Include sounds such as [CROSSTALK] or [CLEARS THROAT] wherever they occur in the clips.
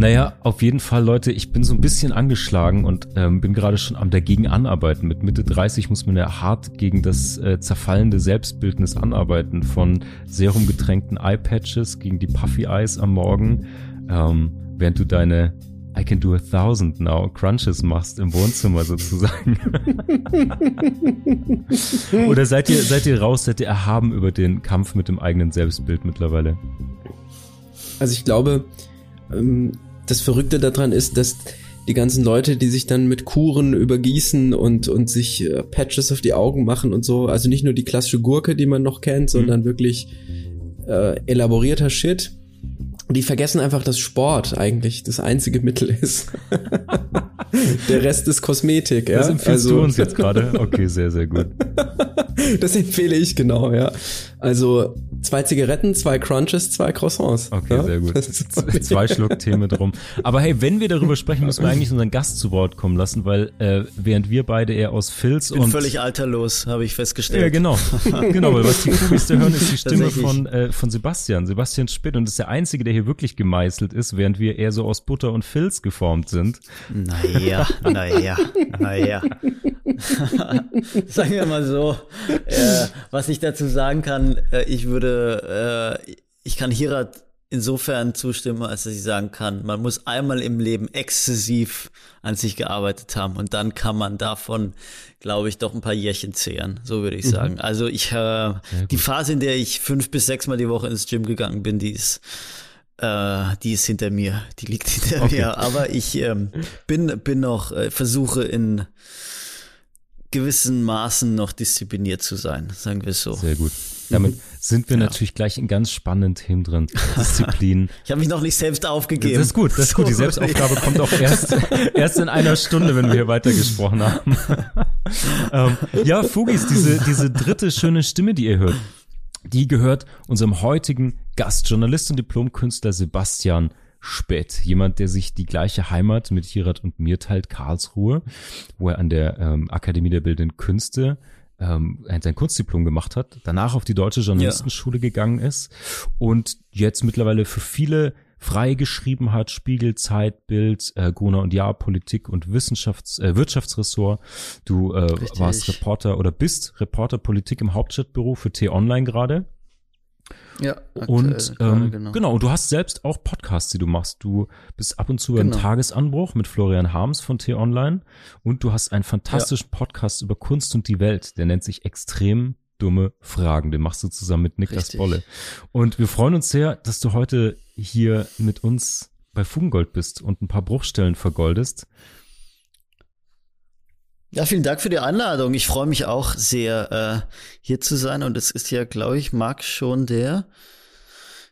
Naja, auf jeden Fall, Leute, ich bin so ein bisschen angeschlagen und ähm, bin gerade schon am dagegen anarbeiten. Mit Mitte 30 muss man ja hart gegen das äh, zerfallende Selbstbildnis anarbeiten. Von serumgetränkten Eye-Patches gegen die Puffy Eyes am Morgen, ähm, während du deine I can do a thousand now Crunches machst im Wohnzimmer sozusagen. [LAUGHS] Oder seid ihr, seid ihr raus, seid ihr erhaben über den Kampf mit dem eigenen Selbstbild mittlerweile? Also ich glaube, ähm, das Verrückte daran ist, dass die ganzen Leute, die sich dann mit Kuren übergießen und, und sich äh, Patches auf die Augen machen und so, also nicht nur die klassische Gurke, die man noch kennt, sondern mhm. wirklich äh, elaborierter Shit, die vergessen einfach, dass Sport eigentlich das einzige Mittel ist. [LAUGHS] Der Rest ist Kosmetik, ja. Das empfiehlst also, du uns jetzt gerade? Okay, sehr, sehr gut. [LAUGHS] das empfehle ich genau, ja. Also zwei Zigaretten, zwei Crunches, zwei Croissants. Okay, ja? sehr gut. [LAUGHS] zwei Schluck Tee mit rum. Aber hey, wenn wir darüber sprechen, müssen wir [LAUGHS] eigentlich unseren Gast zu Wort kommen lassen, weil äh, während wir beide eher aus Filz bin und völlig alterlos, habe ich festgestellt. Ja, genau, [LAUGHS] genau, weil was die Kubis da hören, ist die Stimme von äh, von Sebastian, Sebastian Spitt und das ist der einzige, der hier wirklich gemeißelt ist, während wir eher so aus Butter und Filz geformt sind. Naja, naja, naja. Sagen wir mal so, äh, was ich dazu sagen kann, äh, ich würde, äh, ich kann Hirat insofern zustimmen, als dass ich sagen kann, man muss einmal im Leben exzessiv an sich gearbeitet haben und dann kann man davon, glaube ich, doch ein paar Jährchen zehren, so würde ich mhm. sagen. Also ich, äh, die Phase, in der ich fünf bis sechs Mal die Woche ins Gym gegangen bin, die ist äh, die ist hinter mir, die liegt [LAUGHS] hinter okay. mir. Aber ich ähm, bin, bin noch, äh, versuche in gewissen Maßen noch diszipliniert zu sein, sagen wir es so. Sehr gut. Damit [LAUGHS] sind wir ja. natürlich gleich in ganz spannenden Themen drin. [LAUGHS] Disziplin. Ich habe mich noch nicht selbst aufgegeben. Das ist gut, das ist gut. Die [LAUGHS] Selbstaufgabe kommt auch erst, erst in einer Stunde, wenn wir hier weitergesprochen haben. ähm, ja, Fugis, diese, diese dritte schöne Stimme, die ihr hört, die gehört unserem heutigen Gast, Journalist und Diplomkünstler Sebastian Spät. Jemand, der sich die gleiche Heimat mit Hirat und mir teilt, Karlsruhe, wo er an der ähm, Akademie der Bildenden Künste ähm, sein Kunstdiplom gemacht hat, danach auf die Deutsche Journalistenschule ja. gegangen ist und jetzt mittlerweile für viele frei geschrieben hat, Spiegel, Zeit, Bild, äh, Gruner und Jahr, Politik und Wissenschafts-, äh, Wirtschaftsressort. Du äh, warst Reporter oder bist Reporter Politik im Hauptstadtbüro für T-Online gerade. Ja, und ähm, genau. genau, und du hast selbst auch Podcasts, die du machst. Du bist ab und zu genau. im Tagesanbruch mit Florian Harms von T-Online und du hast einen fantastischen ja. Podcast über Kunst und die Welt, der nennt sich Extrem dumme Fragen. Den machst du zusammen mit Niklas Richtig. Bolle. Und wir freuen uns sehr, dass du heute hier mit uns bei Fugengold bist und ein paar Bruchstellen vergoldest. Ja, vielen Dank für die Einladung. Ich freue mich auch sehr, äh, hier zu sein. Und es ist ja, glaube ich, Marc, schon der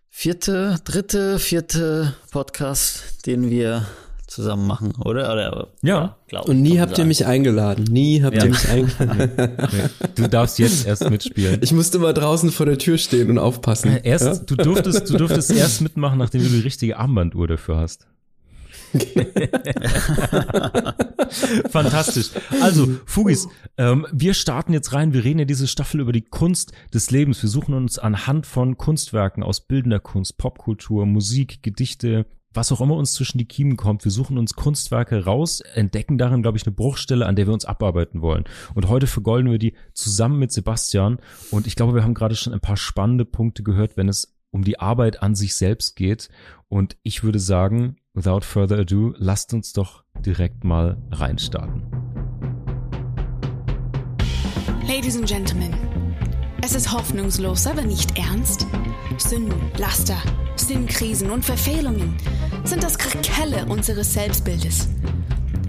vierte, dritte, vierte Podcast, den wir zusammen machen, oder? oder ja. ja Und nie habt sagen. ihr mich eingeladen. Nie habt ja. ihr mich eingeladen. [LAUGHS] Du darfst jetzt erst mitspielen. Ich musste mal draußen vor der Tür stehen und aufpassen. Erst, ja? du durftest, du durftest erst mitmachen, nachdem du die richtige Armbanduhr dafür hast. [LAUGHS] Fantastisch. Also, Fugis, ähm, wir starten jetzt rein. Wir reden ja diese Staffel über die Kunst des Lebens. Wir suchen uns anhand von Kunstwerken aus bildender Kunst, Popkultur, Musik, Gedichte, was auch immer uns zwischen die Kiemen kommt. Wir suchen uns Kunstwerke raus, entdecken darin, glaube ich, eine Bruchstelle, an der wir uns abarbeiten wollen. Und heute vergolden wir die zusammen mit Sebastian. Und ich glaube, wir haben gerade schon ein paar spannende Punkte gehört, wenn es um die Arbeit an sich selbst geht. Und ich würde sagen, without further ado, lasst uns doch direkt mal reinstarten. Ladies and Gentlemen, es ist hoffnungslos, aber nicht ernst. Sünden, Laster, Sinnkrisen und Verfehlungen sind das Krakelle unseres Selbstbildes.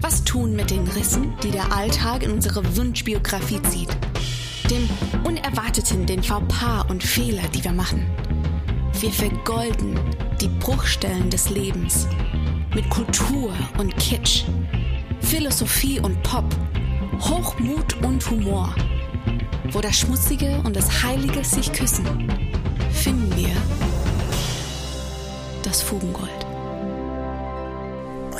Was tun mit den Rissen, die der Alltag in unsere Wunschbiografie zieht? Dem Unerwarteten, den Fauxpas und Fehler, die wir machen. Wir vergolden die Bruchstellen des Lebens mit Kultur und Kitsch, Philosophie und Pop, Hochmut und Humor. Wo das Schmutzige und das Heilige sich küssen, finden wir das Fugengold.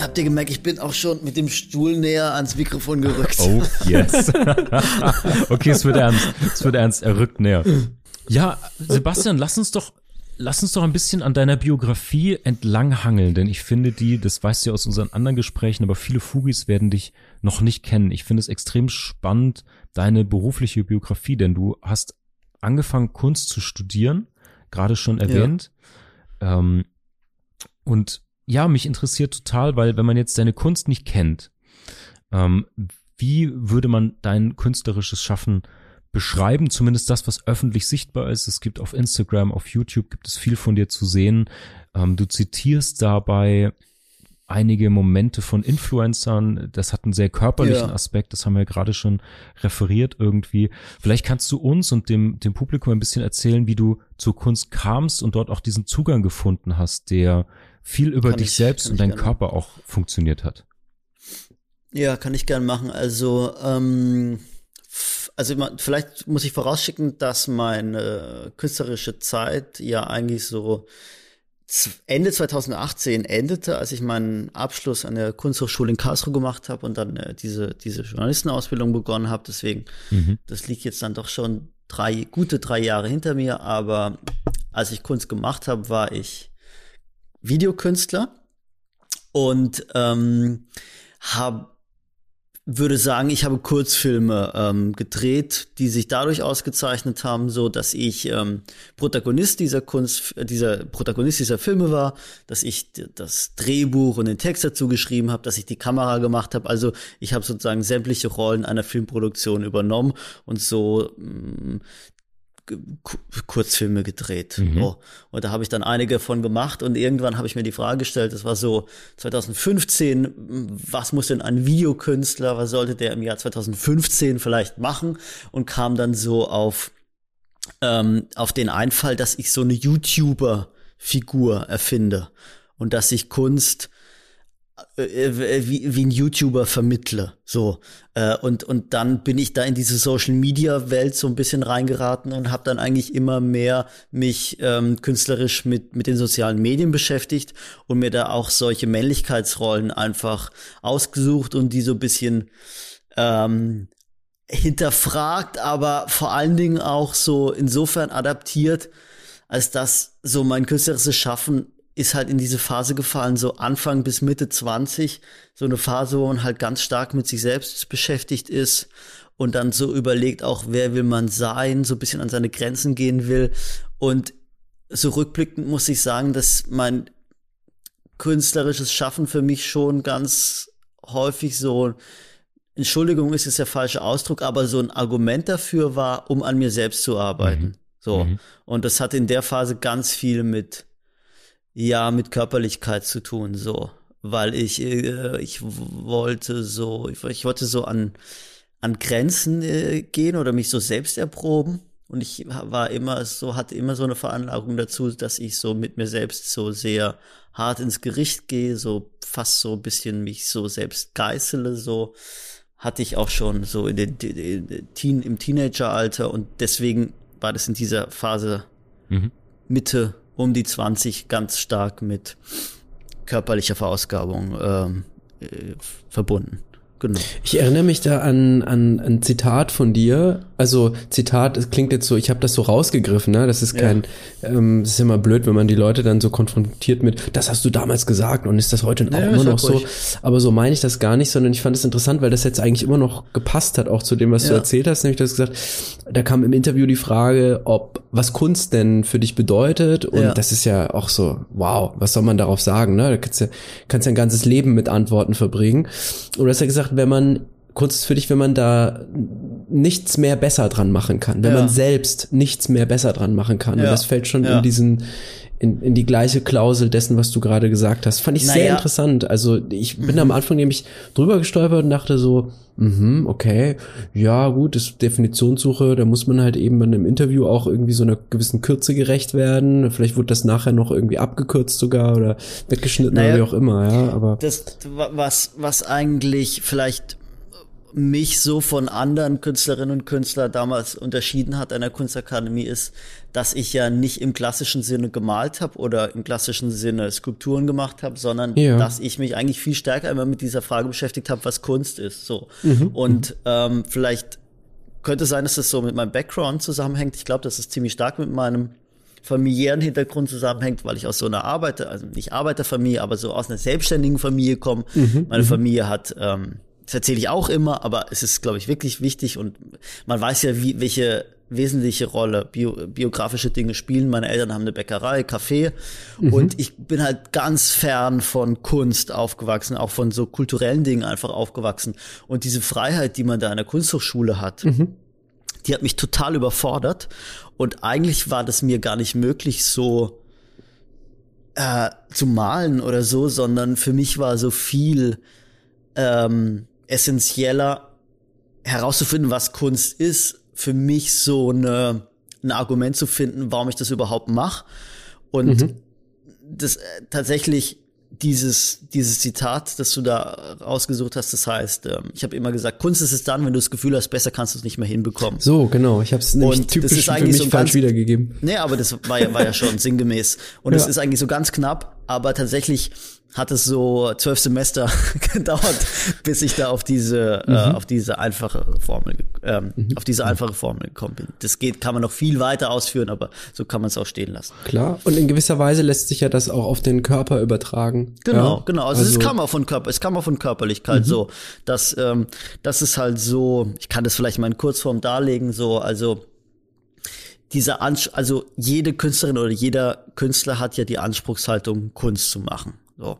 Habt ihr gemerkt, ich bin auch schon mit dem Stuhl näher ans Mikrofon gerückt. Oh, yes. [LAUGHS] okay, es wird ernst. Es wird ernst. Er rückt näher. Ja, Sebastian, lass uns doch lass uns doch ein bisschen an deiner Biografie entlanghangeln, denn ich finde die, das weißt du ja aus unseren anderen Gesprächen, aber viele Fugis werden dich noch nicht kennen. Ich finde es extrem spannend, deine berufliche Biografie, denn du hast angefangen, Kunst zu studieren, gerade schon erwähnt. Ja. Ähm, und ja, mich interessiert total, weil wenn man jetzt deine Kunst nicht kennt, ähm, wie würde man dein künstlerisches Schaffen beschreiben, zumindest das, was öffentlich sichtbar ist. Es gibt auf Instagram, auf YouTube gibt es viel von dir zu sehen. Ähm, du zitierst dabei einige Momente von Influencern. Das hat einen sehr körperlichen ja. Aspekt. Das haben wir ja gerade schon referiert irgendwie. Vielleicht kannst du uns und dem, dem Publikum ein bisschen erzählen, wie du zur Kunst kamst und dort auch diesen Zugang gefunden hast, der viel über kann dich ich, selbst und deinen Körper auch funktioniert hat. Ja, kann ich gern machen. Also, ähm, also vielleicht muss ich vorausschicken, dass meine künstlerische Zeit ja eigentlich so Ende 2018 endete, als ich meinen Abschluss an der Kunsthochschule in Karlsruhe gemacht habe und dann äh, diese, diese Journalistenausbildung begonnen habe. Deswegen, mhm. das liegt jetzt dann doch schon drei, gute drei Jahre hinter mir. Aber als ich Kunst gemacht habe, war ich Videokünstler und ähm, habe würde sagen, ich habe Kurzfilme ähm, gedreht, die sich dadurch ausgezeichnet haben, so dass ich ähm, Protagonist dieser Kunst, dieser Protagonist dieser Filme war, dass ich das Drehbuch und den Text dazu geschrieben habe, dass ich die Kamera gemacht habe. Also ich habe sozusagen sämtliche Rollen einer Filmproduktion übernommen und so mh, mm, Kurzfilme gedreht. Mhm. Oh. Und da habe ich dann einige von gemacht und irgendwann habe ich mir die Frage gestellt, das war so 2015, was muss denn ein Videokünstler, was sollte der im Jahr 2015 vielleicht machen und kam dann so auf, ähm, auf den Einfall, dass ich so eine YouTuber-Figur erfinde und dass ich Kunst wie, wie ein YouTuber vermittle. So. Äh, und, und dann bin ich da in diese Social Media Welt so ein bisschen reingeraten und habe dann eigentlich immer mehr mich ähm, künstlerisch mit, mit den sozialen Medien beschäftigt und mir da auch solche Männlichkeitsrollen einfach ausgesucht und die so ein bisschen ähm, hinterfragt, aber vor allen Dingen auch so insofern adaptiert, als dass so mein künstlerisches Schaffen ist halt in diese Phase gefallen, so Anfang bis Mitte 20, so eine Phase, wo man halt ganz stark mit sich selbst beschäftigt ist und dann so überlegt auch, wer will man sein, so ein bisschen an seine Grenzen gehen will. Und so rückblickend muss ich sagen, dass mein künstlerisches Schaffen für mich schon ganz häufig so, Entschuldigung ist jetzt der falsche Ausdruck, aber so ein Argument dafür war, um an mir selbst zu arbeiten. Mhm. So. Mhm. Und das hat in der Phase ganz viel mit ja mit Körperlichkeit zu tun, so, weil ich äh, ich wollte so ich, ich, wollte so an an Grenzen äh, gehen oder mich so selbst erproben. Und ich war immer so hatte immer so eine Veranlagung dazu, dass ich so mit mir selbst so sehr hart ins Gericht gehe, so fast so ein bisschen mich so selbst geißele, so. Hatte ich auch schon so in den, in Teen, im Teenageralter. Und deswegen war das in dieser Phase mhm. Mitte um die 20 ganz stark mit körperlicher Verausgabung ähm, äh, verbunden. Genau. Ich erinnere mich da an, an ein Zitat von dir. Also Zitat, es klingt jetzt so, ich habe das so rausgegriffen, ne? Das ist kein, ja. ähm, das ist immer blöd, wenn man die Leute dann so konfrontiert mit, das hast du damals gesagt und ist das heute ja, auch immer noch so. Aber so meine ich das gar nicht, sondern ich fand es interessant, weil das jetzt eigentlich immer noch gepasst hat, auch zu dem, was ja. du erzählt hast. Nämlich, du hast gesagt, da kam im Interview die Frage, ob was Kunst denn für dich bedeutet. Und das ist ja auch so, wow, was soll man darauf sagen? Ne? Da kannst du kannst ja ein ganzes Leben mit Antworten verbringen. Und du hast ja gesagt, wenn man Kunst ist für dich, wenn man da nichts mehr besser dran machen kann, wenn ja. man selbst nichts mehr besser dran machen kann. Ja. Und das fällt schon ja. in diesen, in, in die gleiche Klausel dessen, was du gerade gesagt hast. Fand ich naja. sehr interessant. Also ich bin mhm. am Anfang nämlich drüber gestolpert und dachte so, mhm, okay, ja gut, das ist Definitionssuche, da muss man halt eben in einem Interview auch irgendwie so einer gewissen Kürze gerecht werden. Vielleicht wird das nachher noch irgendwie abgekürzt sogar oder weggeschnitten naja, oder wie auch immer, ja. Aber das, was, was eigentlich vielleicht mich so von anderen Künstlerinnen und Künstlern damals unterschieden hat an der Kunstakademie ist, dass ich ja nicht im klassischen Sinne gemalt habe oder im klassischen Sinne Skulpturen gemacht habe, sondern ja. dass ich mich eigentlich viel stärker immer mit dieser Frage beschäftigt habe, was Kunst ist. So mhm. und ähm, vielleicht könnte sein, dass das so mit meinem Background zusammenhängt. Ich glaube, das ist ziemlich stark mit meinem familiären Hintergrund zusammenhängt, weil ich aus so einer Arbeiter, also nicht Arbeiterfamilie, aber so aus einer selbstständigen Familie komme. Mhm, Meine mhm. Familie hat, ähm, das erzähle ich auch immer, aber es ist, glaube ich, wirklich wichtig und man weiß ja, wie, welche wesentliche Rolle bio, biografische Dinge spielen. Meine Eltern haben eine Bäckerei, Café mhm. und ich bin halt ganz fern von Kunst aufgewachsen, auch von so kulturellen Dingen einfach aufgewachsen. Und diese Freiheit, die man da in der Kunsthochschule hat, mhm. die hat mich total überfordert. Und eigentlich war das mir gar nicht möglich, so äh, zu malen oder so, sondern für mich war so viel ähm, essentieller herauszufinden, was Kunst ist für mich so eine, ein Argument zu finden, warum ich das überhaupt mache. Und mhm. das äh, tatsächlich dieses, dieses Zitat, das du da rausgesucht hast, das heißt, ähm, ich habe immer gesagt, Kunst ist es dann, wenn du das Gefühl hast, besser kannst du es nicht mehr hinbekommen. So, genau. Ich habe es nämlich typisch das ist eigentlich für mich so falsch ganz, wiedergegeben. Nee, aber das war ja, war ja schon [LAUGHS] sinngemäß. Und es ja. ist eigentlich so ganz knapp, aber tatsächlich hat es so zwölf Semester [LAUGHS] gedauert, bis ich da auf diese, äh, mhm. äh, auf diese einfache Formel, ähm, mhm. auf diese einfache Formel gekommen bin. Das geht, kann man noch viel weiter ausführen, aber so kann man es auch stehen lassen. Klar. Und in gewisser Weise lässt sich ja das auch auf den Körper übertragen. Genau, ja? genau. Also, also, es kam auch von Körper, es kam auch von Körperlichkeit mhm. so, dass, ähm, das ist halt so, ich kann das vielleicht mal in Kurzform darlegen, so, also, dieser Ansch also jede Künstlerin oder jeder Künstler hat ja die Anspruchshaltung, Kunst zu machen. So.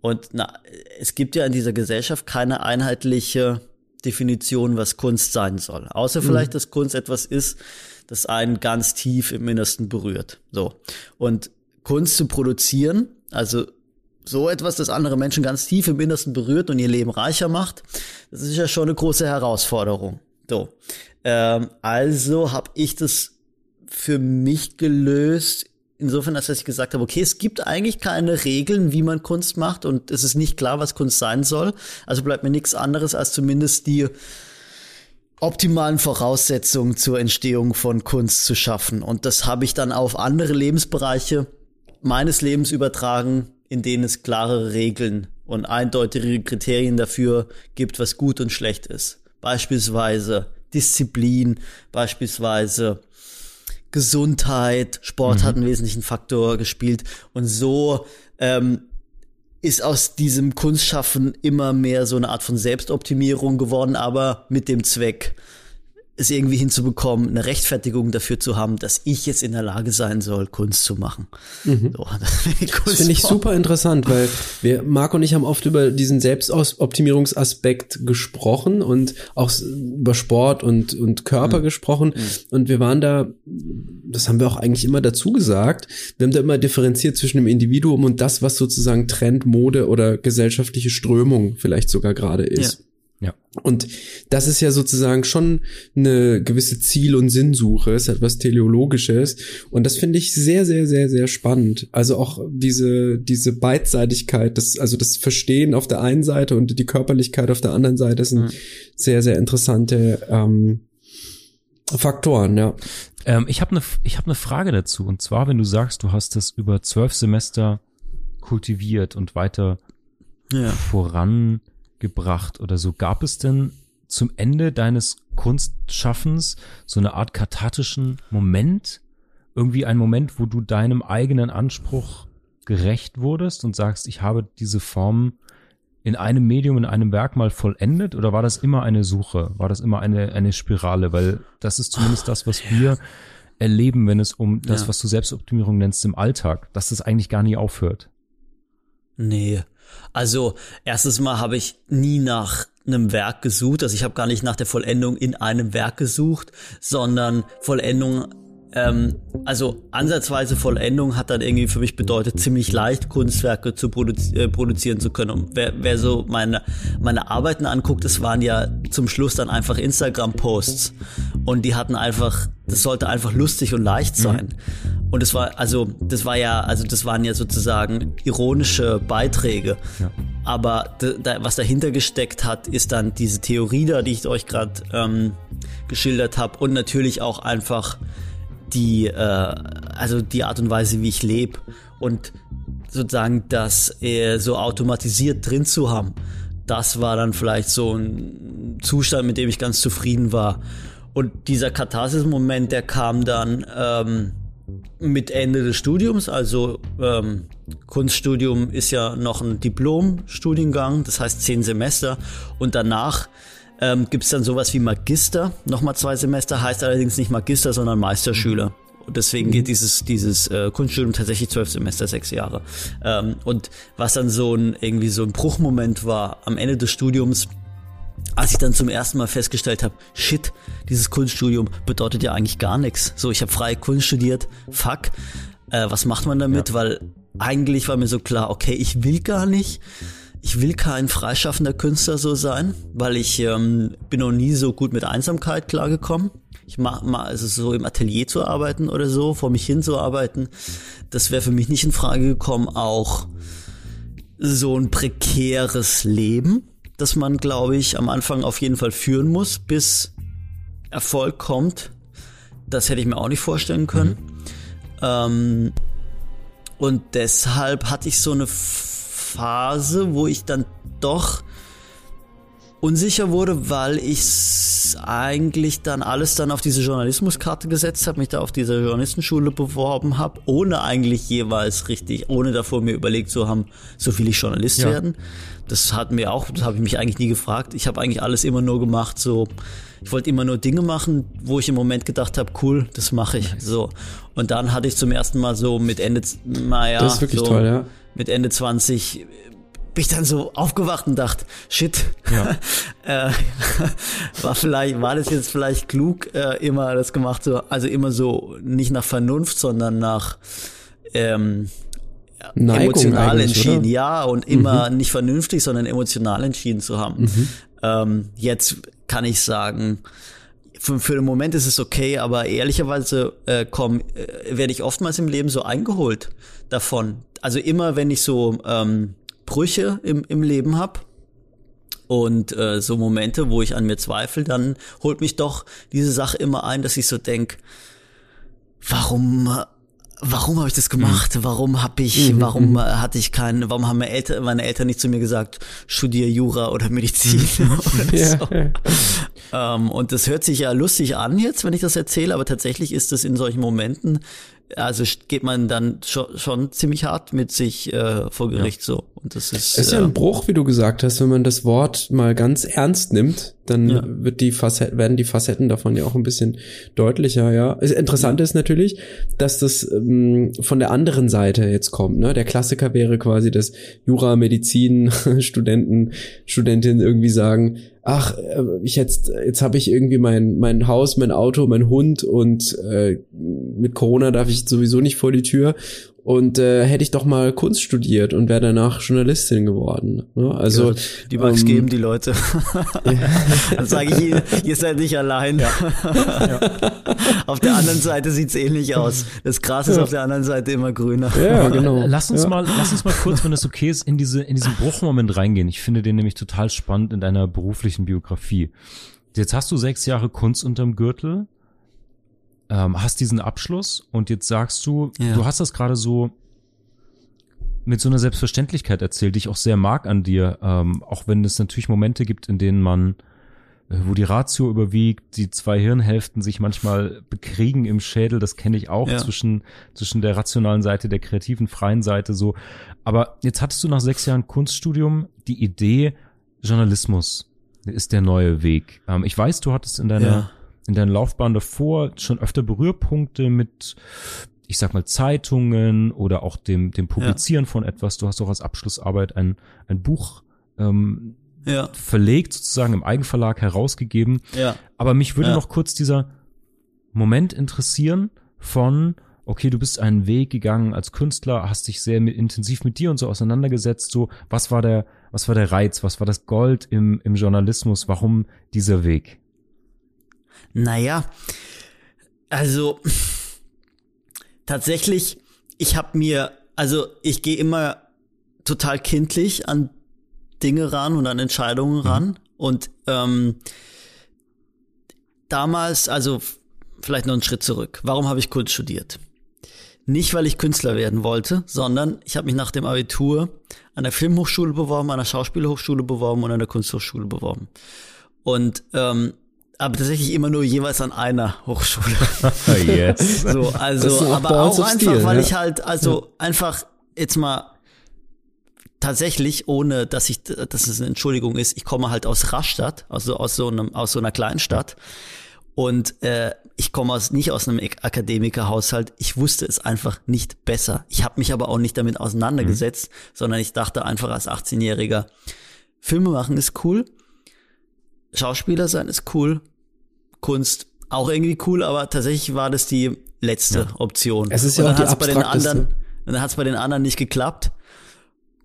Und na, es gibt ja in dieser Gesellschaft keine einheitliche Definition, was Kunst sein soll. Außer mhm. vielleicht, dass Kunst etwas ist, das einen ganz tief im Innersten berührt. So. Und Kunst zu produzieren, also so etwas, das andere Menschen ganz tief im Innersten berührt und ihr Leben reicher macht, das ist ja schon eine große Herausforderung. So. Ähm, also habe ich das für mich gelöst, insofern, als ich gesagt habe, okay, es gibt eigentlich keine Regeln, wie man Kunst macht und es ist nicht klar, was Kunst sein soll. Also bleibt mir nichts anderes als zumindest die optimalen Voraussetzungen zur Entstehung von Kunst zu schaffen. Und das habe ich dann auf andere Lebensbereiche meines Lebens übertragen, in denen es klare Regeln und eindeutige Kriterien dafür gibt, was gut und schlecht ist. Beispielsweise Disziplin, beispielsweise Gesundheit, Sport mhm. hat einen wesentlichen Faktor gespielt und so ähm, ist aus diesem Kunstschaffen immer mehr so eine Art von Selbstoptimierung geworden, aber mit dem Zweck, es irgendwie hinzubekommen, eine Rechtfertigung dafür zu haben, dass ich jetzt in der Lage sein soll, Kunst zu machen. Mhm. So, [LAUGHS] das finde ich super interessant, weil wir, Marc und ich haben oft über diesen Selbstoptimierungsaspekt gesprochen und auch über Sport und, und Körper mhm. gesprochen. Mhm. Und wir waren da, das haben wir auch eigentlich immer dazu gesagt, wir haben da immer differenziert zwischen dem Individuum und das, was sozusagen Trend, Mode oder gesellschaftliche Strömung vielleicht sogar gerade ist. Ja. Ja. Und das ist ja sozusagen schon eine gewisse Ziel- und Sinnsuche, ist etwas Teleologisches. Und das finde ich sehr, sehr, sehr, sehr spannend. Also auch diese, diese Beidseitigkeit, das, also das Verstehen auf der einen Seite und die Körperlichkeit auf der anderen Seite sind mhm. sehr, sehr interessante ähm, Faktoren, ja. Ähm, ich habe eine ich hab ne Frage dazu. Und zwar, wenn du sagst, du hast das über zwölf Semester kultiviert und weiter ja. voran gebracht oder so. Gab es denn zum Ende deines Kunstschaffens so eine Art kathartischen Moment? Irgendwie ein Moment, wo du deinem eigenen Anspruch gerecht wurdest und sagst, ich habe diese Form in einem Medium, in einem Werk mal vollendet? Oder war das immer eine Suche? War das immer eine, eine Spirale? Weil das ist zumindest das, was wir erleben, wenn es um das, ja. was du Selbstoptimierung nennst im Alltag, dass das eigentlich gar nie aufhört. Nee, also erstes Mal habe ich nie nach einem Werk gesucht, also ich habe gar nicht nach der Vollendung in einem Werk gesucht, sondern Vollendung ähm, also ansatzweise Vollendung hat dann irgendwie für mich bedeutet, ziemlich leicht Kunstwerke zu produzi äh, produzieren zu können. Und wer, wer so meine, meine Arbeiten anguckt, das waren ja zum Schluss dann einfach Instagram-Posts. Und die hatten einfach, das sollte einfach lustig und leicht mhm. sein. Mhm. Und das war, also, das war ja, also das waren ja sozusagen ironische Beiträge. Ja. Aber da, was dahinter gesteckt hat, ist dann diese Theorie da, die ich euch gerade ähm, geschildert habe. Und natürlich auch einfach die, äh, also die Art und Weise, wie ich lebe und sozusagen das äh, so automatisiert drin zu haben, das war dann vielleicht so ein Zustand, mit dem ich ganz zufrieden war. Und dieser Katharsis-Moment, der kam dann, ähm, mit Ende des Studiums, also ähm, Kunststudium ist ja noch ein Diplom-Studiengang, das heißt zehn Semester und danach ähm, gibt es dann sowas wie Magister, nochmal zwei Semester, heißt allerdings nicht Magister, sondern Meisterschüler. Und deswegen geht dieses, dieses äh, Kunststudium tatsächlich zwölf Semester, sechs Jahre. Ähm, und was dann so ein irgendwie so ein Bruchmoment war am Ende des Studiums, als ich dann zum ersten Mal festgestellt habe, shit, dieses Kunststudium bedeutet ja eigentlich gar nichts. So, ich habe freie Kunst studiert, fuck, äh, was macht man damit? Ja. Weil eigentlich war mir so klar, okay, ich will gar nicht, ich will kein freischaffender Künstler so sein, weil ich ähm, bin noch nie so gut mit Einsamkeit klargekommen. Ich mach mal, also so im Atelier zu arbeiten oder so, vor mich hin zu arbeiten, das wäre für mich nicht in Frage gekommen. Auch so ein prekäres Leben, das man, glaube ich, am Anfang auf jeden Fall führen muss, bis Erfolg kommt. Das hätte ich mir auch nicht vorstellen können. Mhm. Ähm, und deshalb hatte ich so eine Phase, wo ich dann doch unsicher wurde, weil ich eigentlich dann alles dann auf diese Journalismuskarte gesetzt habe, mich da auf diese Journalistenschule beworben habe, ohne eigentlich jeweils richtig, ohne davor mir überlegt zu haben, so will ich Journalist ja. werden. Das hat mir auch, das habe ich mich eigentlich nie gefragt. Ich habe eigentlich alles immer nur gemacht, so ich wollte immer nur Dinge machen, wo ich im Moment gedacht habe, cool, das mache ich. So und dann hatte ich zum ersten Mal so mit Ende, naja, das ist wirklich so toll, ja. Mit Ende 20 bin ich dann so aufgewacht und dachte, shit, ja. [LAUGHS] äh, [LAUGHS] war vielleicht, war das jetzt vielleicht klug, äh, immer das gemacht so, also immer so nicht nach Vernunft, sondern nach ähm, emotional entschieden, oder? ja, und immer mhm. nicht vernünftig, sondern emotional entschieden zu haben. Mhm. Ähm, jetzt kann ich sagen, für, für den Moment ist es okay, aber ehrlicherweise äh, komm, äh, werde ich oftmals im Leben so eingeholt davon. Also immer, wenn ich so ähm, Brüche im, im Leben habe und äh, so Momente, wo ich an mir zweifle, dann holt mich doch diese Sache immer ein, dass ich so denk, warum warum habe ich das gemacht? Mhm. Warum habe ich, mhm. warum mhm. hatte ich keinen, warum haben meine Eltern, meine Eltern nicht zu mir gesagt, studier Jura oder Medizin mhm. [LAUGHS] oder ja, so. Ja. Ähm, und das hört sich ja lustig an jetzt, wenn ich das erzähle, aber tatsächlich ist es in solchen Momenten also geht man dann schon, schon ziemlich hart mit sich äh, vor Gericht ja. so. Und das ist. Es ist ja ein äh, Bruch, wie du gesagt hast, wenn man das Wort mal ganz ernst nimmt, dann ja. wird die Facetten, werden die Facetten davon ja auch ein bisschen deutlicher, ja. Das Interessante ist natürlich, dass das ähm, von der anderen Seite jetzt kommt. Ne? Der Klassiker wäre quasi, dass Jura, Medizin, [LAUGHS] Studenten, Studentinnen irgendwie sagen, ach, äh, ich jetzt, jetzt habe ich irgendwie mein, mein Haus, mein Auto, mein Hund und äh, mit Corona darf ich sowieso nicht vor die Tür und äh, hätte ich doch mal Kunst studiert und wäre danach Journalistin geworden. Ne? Also ja, die es ähm, geben, die Leute. [LAUGHS] Dann sage ich Ihnen, ihr seid nicht allein. Ja. Ja. [LAUGHS] auf der anderen Seite sieht's ähnlich aus. Das Gras ist auf der anderen Seite immer grüner. Ja, genau. Lass uns mal, lass uns mal kurz, wenn das okay ist, in diese in diesen Bruchmoment reingehen. Ich finde den nämlich total spannend in deiner beruflichen Biografie. Jetzt hast du sechs Jahre Kunst unterm Gürtel ähm, hast diesen Abschluss und jetzt sagst du, ja. du hast das gerade so mit so einer Selbstverständlichkeit erzählt, die ich auch sehr mag an dir, ähm, auch wenn es natürlich Momente gibt, in denen man, äh, wo die Ratio überwiegt, die zwei Hirnhälften sich manchmal bekriegen im Schädel, das kenne ich auch ja. zwischen, zwischen der rationalen Seite, der kreativen, freien Seite so. Aber jetzt hattest du nach sechs Jahren Kunststudium die Idee, Journalismus ist der neue Weg. Ähm, ich weiß, du hattest in deiner ja in deiner Laufbahn davor schon öfter Berührpunkte mit, ich sag mal, Zeitungen oder auch dem, dem Publizieren ja. von etwas. Du hast auch als Abschlussarbeit ein, ein Buch ähm, ja. verlegt, sozusagen im Eigenverlag herausgegeben. Ja. Aber mich würde ja. noch kurz dieser Moment interessieren von, okay, du bist einen Weg gegangen als Künstler, hast dich sehr mit, intensiv mit dir und so auseinandergesetzt, so, was war der, was war der Reiz, was war das Gold im, im Journalismus, warum dieser Weg? Naja, also tatsächlich, ich habe mir, also ich gehe immer total kindlich an Dinge ran und an Entscheidungen mhm. ran. Und ähm, damals, also vielleicht noch einen Schritt zurück. Warum habe ich Kunst studiert? Nicht, weil ich Künstler werden wollte, sondern ich habe mich nach dem Abitur an der Filmhochschule beworben, an der Schauspielhochschule beworben und an der Kunsthochschule beworben. Und ähm, aber tatsächlich immer nur jeweils an einer Hochschule. [LAUGHS] yes. So, also, aber auch einfach, Stil, weil ja. ich halt, also einfach jetzt mal tatsächlich, ohne dass ich, dass es eine Entschuldigung ist, ich komme halt aus Rastatt, also aus so einem, aus so einer Kleinstadt. Und äh, ich komme aus, nicht aus einem Ak- Akademikerhaushalt. Ich wusste es einfach nicht besser. Ich habe mich aber auch nicht damit auseinandergesetzt, sondern ich dachte einfach als 18-Jähriger, Filme machen ist cool, Schauspieler sein ist cool, Kunst auch irgendwie cool, aber tatsächlich war das die letzte Option. Es ist ja auch dann die hat's bei den anderen, dann hat es bei den anderen nicht geklappt.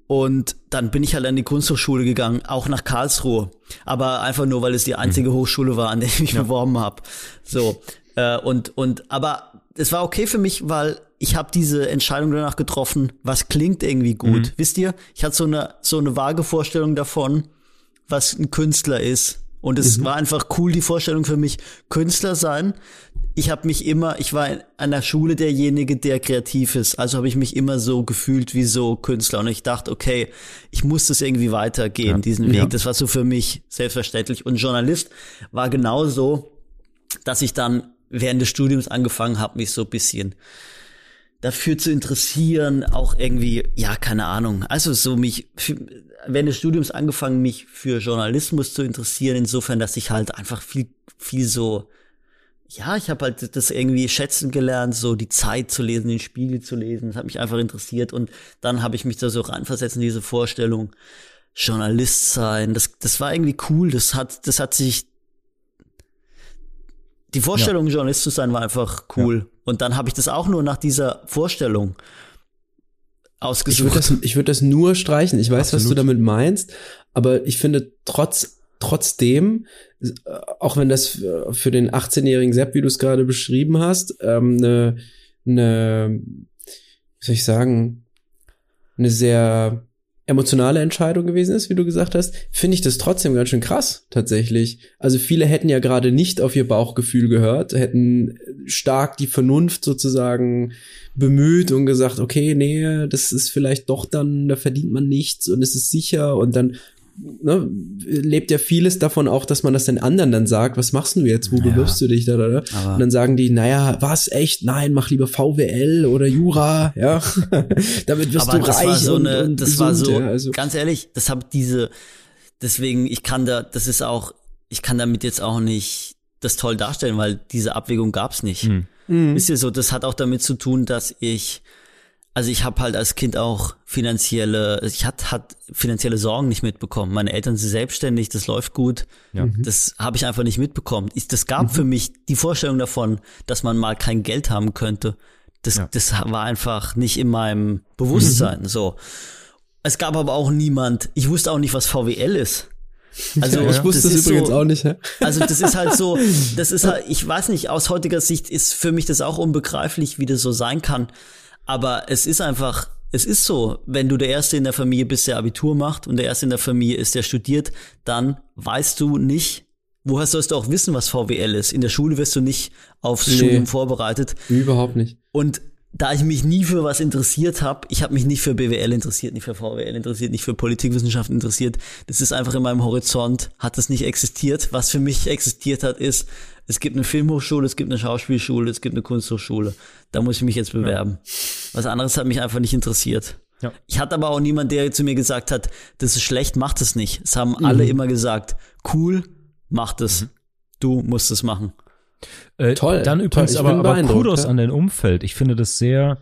Und dann bin ich halt an die Kunsthochschule gegangen, auch nach Karlsruhe. Aber einfach nur, weil es die einzige Hochschule war, an der ich mich beworben habe. So. Äh, und, und, aber es war okay für mich, weil ich habe diese Entscheidung danach getroffen, was klingt irgendwie gut. Wisst ihr? Ich hatte so eine, so eine vage Vorstellung davon, was ein Künstler ist. Und es war einfach cool, die Vorstellung für mich, Künstler sein. Ich habe mich immer, ich war in einer Schule derjenige, der kreativ ist. Also habe ich mich immer so gefühlt wie so Künstler. Und ich dachte, okay, ich muss das irgendwie weitergehen, diesen Weg. Das war so für mich selbstverständlich. Und Journalist war genauso, dass ich dann während des Studiums angefangen habe, mich so ein bisschen dafür zu interessieren, auch irgendwie, ja, keine Ahnung. Also so mich während des Studiums angefangen, mich für Journalismus zu interessieren, insofern, dass ich halt einfach viel, viel so, ja, ich habe halt das irgendwie schätzen gelernt, so die Zeit zu lesen, den Spiegel zu lesen. Das hat mich einfach interessiert und dann habe ich mich da so reinversetzt in diese Vorstellung, Journalist sein. Das, das war irgendwie cool. Das hat, das hat sich die Vorstellung, Journalist zu sein, war einfach cool. Und dann habe ich das auch nur nach dieser Vorstellung Ich ausgesucht. würde das, ich würd das nur streichen. Ich weiß, was du Absolut. damit meinst, aber ich finde trotz, trotzdem, äh, auch wenn das für für den 18-jährigen Sepp, wie du es gerade beschrieben hast, ähm, eine, eine, wie soll ich sagen, eine sehr emotionale Entscheidung gewesen ist, wie du gesagt hast, finde ich das trotzdem ganz schön krass, tatsächlich. Also viele hätten ja gerade nicht auf ihr Bauchgefühl gehört, hätten stark die Vernunft sozusagen bemüht und gesagt, okay, nee, das ist vielleicht doch dann, da verdient man nichts und es ist sicher und dann ne, lebt ja vieles davon auch, dass man das den anderen dann sagt, was machst du jetzt, wo Ja. bewirbst du dich da, da, da? Und dann sagen die, naja, was, echt? Nein, mach lieber VWL oder Jura, ja. [LAUGHS] Damit wirst aber du das reich war so und, eine, und das gesund, war so, ja, also. ganz ehrlich, das habe diese, deswegen, ich kann da, das ist auch, ich kann damit jetzt auch nicht das toll darstellen, weil diese Abwägung gab's nicht. Hm. Mhm. Wisst ihr so, das hat auch damit zu tun, dass ich, also ich habe halt als Kind auch finanzielle, ich hat, hat finanzielle Sorgen nicht mitbekommen. Meine Eltern sind selbstständig, das läuft gut. Ja. Das habe ich einfach nicht mitbekommen. Ich, das gab für mich die Vorstellung davon, dass man mal kein Geld haben könnte. Das, Ja. das war einfach nicht in meinem Bewusstsein. So. Es gab aber auch niemand, ich wusste auch nicht, was VWL ist. Also ich wusste das übrigens so, auch nicht. hä? also das ist halt so, das ist [LAUGHS] halt, ich weiß nicht, aus heutiger Sicht ist für mich das auch unbegreiflich, wie das so sein kann. Aber es ist einfach, es ist so, wenn du der Erste in der Familie bist, der Abitur macht und der Erste in der Familie ist, der studiert, dann weißt du nicht, woher sollst du auch wissen, was VWL ist? In der Schule wirst du nicht aufs Nee. Studium vorbereitet. Überhaupt nicht. Und da ich mich nie für was interessiert habe, ich habe mich nicht für BWL interessiert, nicht für VWL interessiert, nicht für Politikwissenschaften interessiert. Das ist einfach in meinem Horizont, hat es nicht existiert. Was für mich existiert hat, ist, es gibt eine Filmhochschule, es gibt eine Schauspielschule, es gibt eine Kunsthochschule. Da muss ich mich jetzt bewerben. Was anderes hat mich einfach nicht interessiert. Ja. Ich hatte aber auch niemand, der zu mir gesagt hat, das ist schlecht, mach das nicht. Es haben alle immer gesagt, cool, mach das. Du musst es machen. Äh, Toll, Dann toll. übrigens Ich aber, aber Kudos ja. an dein Umfeld. Ich finde das sehr,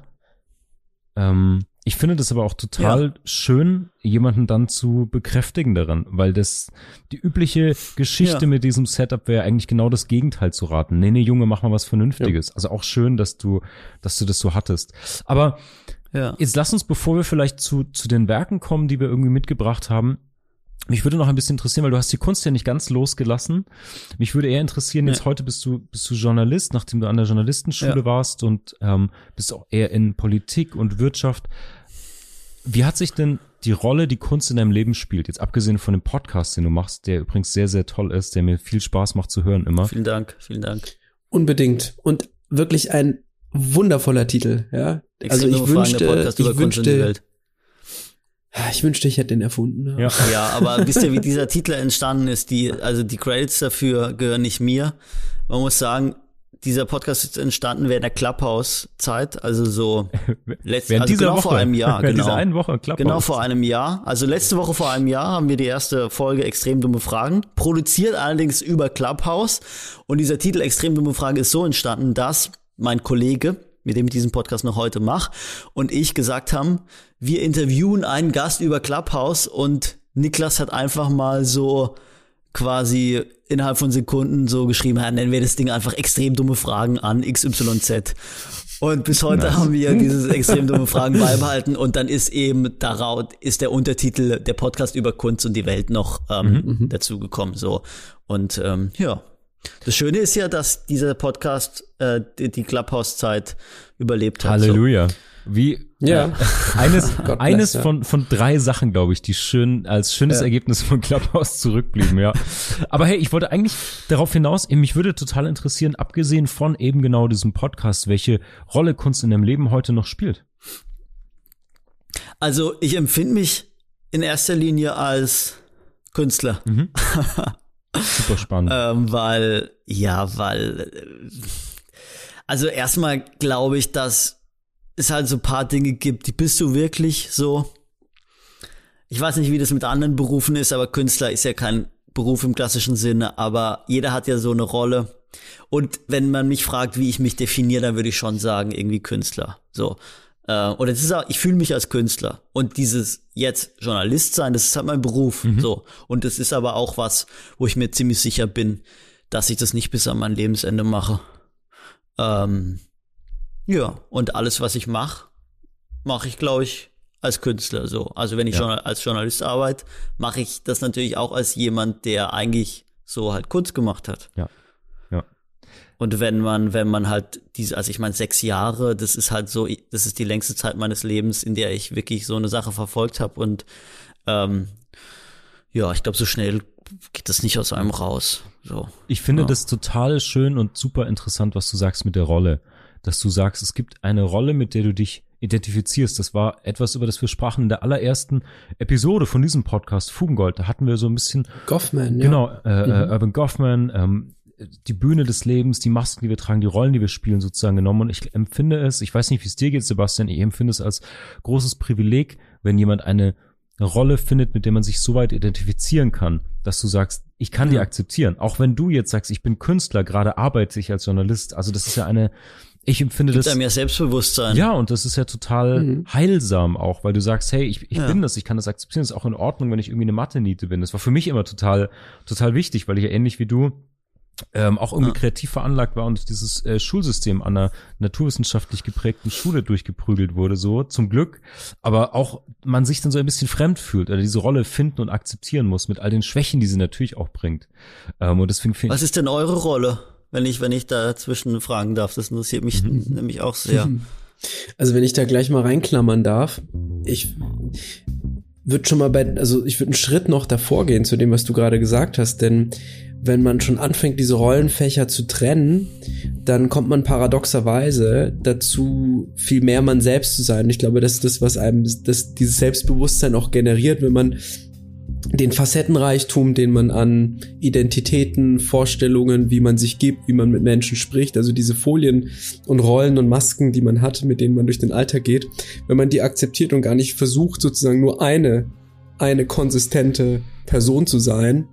ähm, ich finde das aber auch total schön, jemanden dann zu bekräftigen daran, weil das die übliche Geschichte Ja. mit diesem Setup wäre eigentlich genau das Gegenteil zu raten. Nee, nee, Junge, mach mal was Vernünftiges. Also auch schön, dass du, dass du das so hattest. Aber Ja. Jetzt lass uns, bevor wir vielleicht zu, zu den Werken kommen, die wir irgendwie mitgebracht haben, mich würde noch ein bisschen interessieren, weil du hast die Kunst ja nicht ganz losgelassen. Mich würde eher interessieren, jetzt Ja. heute bist du, bist du Journalist, nachdem du an der Journalistenschule Ja. warst und ähm, bist auch eher in Politik und Wirtschaft. Wie hat sich denn die Rolle, die Kunst in deinem Leben spielt, jetzt abgesehen von dem Podcast, den du machst, der übrigens sehr, sehr toll ist, der mir viel Spaß macht zu hören immer. Vielen Dank, vielen Dank. Unbedingt. Und wirklich ein wundervoller Titel, ja. Also Extrem ich überragender wünschte, Podcast über ich Kunst und die wünschte, Welt. Ich wünschte, ich hätte den erfunden. Ja. ja, aber wisst ihr, wie dieser Titel entstanden ist? Die, also die Credits dafür gehören nicht mir. Man muss sagen, dieser Podcast ist entstanden während der Clubhouse-Zeit, also so [LAUGHS] letzte, also genau Woche, vor einem Jahr, genau. Dieser einen Woche Clubhouse. Genau vor einem Jahr. Also letzte Woche vor einem Jahr haben wir die erste Folge Extrem dumme Fragen, produziert allerdings über Clubhouse. Und dieser Titel Extrem dumme Frage ist so entstanden, dass mein Kollege, mit dem ich diesen Podcast noch heute mache, und ich gesagt haben, wir interviewen einen Gast über Clubhouse und Niklas hat einfach mal so quasi innerhalb von Sekunden so geschrieben, ja, nennen wir das Ding einfach extrem dumme Fragen an XYZ. Und bis heute nice. haben wir [LAUGHS] dieses extrem dumme Fragen beibehalten und dann ist eben daraus ist der Untertitel der Podcast über Kunst und die Welt noch ähm, mhm. mhm. dazu gekommen so und ähm, ja das Schöne ist ja, dass dieser Podcast äh, die, die Clubhouse-Zeit überlebt hat. Halleluja. So. Wie ja. [LAUGHS] Eines, bless, eines ja. von, von drei Sachen, glaube ich, die schön als schönes ja. Ergebnis von Clubhouse zurückblieben, ja. Aber hey, ich wollte eigentlich darauf hinaus, mich würde total interessieren, abgesehen von eben genau diesem Podcast, welche Rolle Kunst in deinem Leben heute noch spielt. Also ich empfinde mich in erster Linie als Künstler. Mhm. [LAUGHS] Super spannend. ähm, weil, ja, weil, also erstmal glaube ich, dass es halt so paar Dinge gibt, die bist du wirklich so. Ich weiß nicht, wie das mit anderen Berufen ist, aber Künstler ist ja kein Beruf im klassischen Sinne, aber jeder hat ja so eine Rolle. Und wenn man mich fragt, wie ich mich definiere, dann würde ich schon sagen, irgendwie Künstler. So. Äh, oder das ist auch, ich fühle mich als Künstler. Und dieses jetzt Journalist sein, das ist halt mein Beruf. Mhm. So. Und das ist aber auch was, wo ich mir ziemlich sicher bin, dass ich das nicht bis an mein Lebensende mache. Ähm, ja, und alles, was ich mache, mache ich, glaube ich, als Künstler so. Also wenn ich ja. als Journalist arbeite, mache ich das natürlich auch als jemand, der eigentlich so halt Kunst gemacht hat. Ja. Ja. Und wenn man, wenn man halt diese, also ich meine, sechs Jahre, das ist halt so, das ist die längste Zeit meines Lebens, in der ich wirklich so eine Sache verfolgt habe. Und ähm, ja, ich glaube, so schnell geht das nicht aus einem raus. So. Ich finde ja. das total schön und super interessant, was du sagst mit der Rolle dass du sagst, es gibt eine Rolle, mit der du dich identifizierst. Das war etwas, über das wir sprachen in der allerersten Episode von diesem Podcast Fugengold. Da hatten wir so ein bisschen Goffman, ja. Genau, äh, äh mhm. Urban Goffman, ähm, die Bühne des Lebens, die Masken, die wir tragen, die Rollen, die wir spielen, sozusagen genommen. Und ich empfinde es, ich weiß nicht, wie es dir geht, Sebastian, ich empfinde es als großes Privileg, wenn jemand eine Rolle findet, mit der man sich so weit identifizieren kann, dass du sagst, ich kann ja. die akzeptieren. Auch wenn du jetzt sagst, ich bin Künstler, gerade arbeite ich als Journalist. Also das ist ja eine, ich empfinde Gibt das. einem ja Selbstbewusstsein. Ja, und das ist ja total mhm. heilsam auch, weil du sagst, hey, ich, ich ja. bin das, ich kann das akzeptieren, das ist auch in Ordnung, wenn ich irgendwie eine Mathe-Niete bin. Das war für mich immer total, total wichtig, weil ich ja ähnlich wie du ähm, auch irgendwie ja. kreativ veranlagt war und dieses äh, Schulsystem an einer naturwissenschaftlich geprägten Schule durchgeprügelt wurde, so zum Glück, aber auch man sich dann so ein bisschen fremd fühlt oder diese Rolle finden und akzeptieren muss mit all den Schwächen, die sie natürlich auch bringt. Ähm, und deswegen finde Was ist denn eure Rolle? Wenn ich, wenn ich dazwischen fragen darf. Das interessiert mich mhm. nämlich auch sehr. Also wenn ich da gleich mal reinklammern darf, ich würde schon mal bei, also ich würde einen Schritt noch davor gehen zu dem, was du gerade gesagt hast, denn wenn man schon anfängt, diese Rollenfächer zu trennen, dann kommt man paradoxerweise dazu, viel mehr man selbst zu sein. Ich glaube, das ist das, was einem das, dieses Selbstbewusstsein auch generiert, wenn man den Facettenreichtum, den man an Identitäten, Vorstellungen, wie man sich gibt, wie man mit Menschen spricht, also diese Folien und Rollen und Masken, die man hat, mit denen man durch den Alltag geht, wenn man die akzeptiert und gar nicht versucht, sozusagen nur eine, eine konsistente Person zu sein,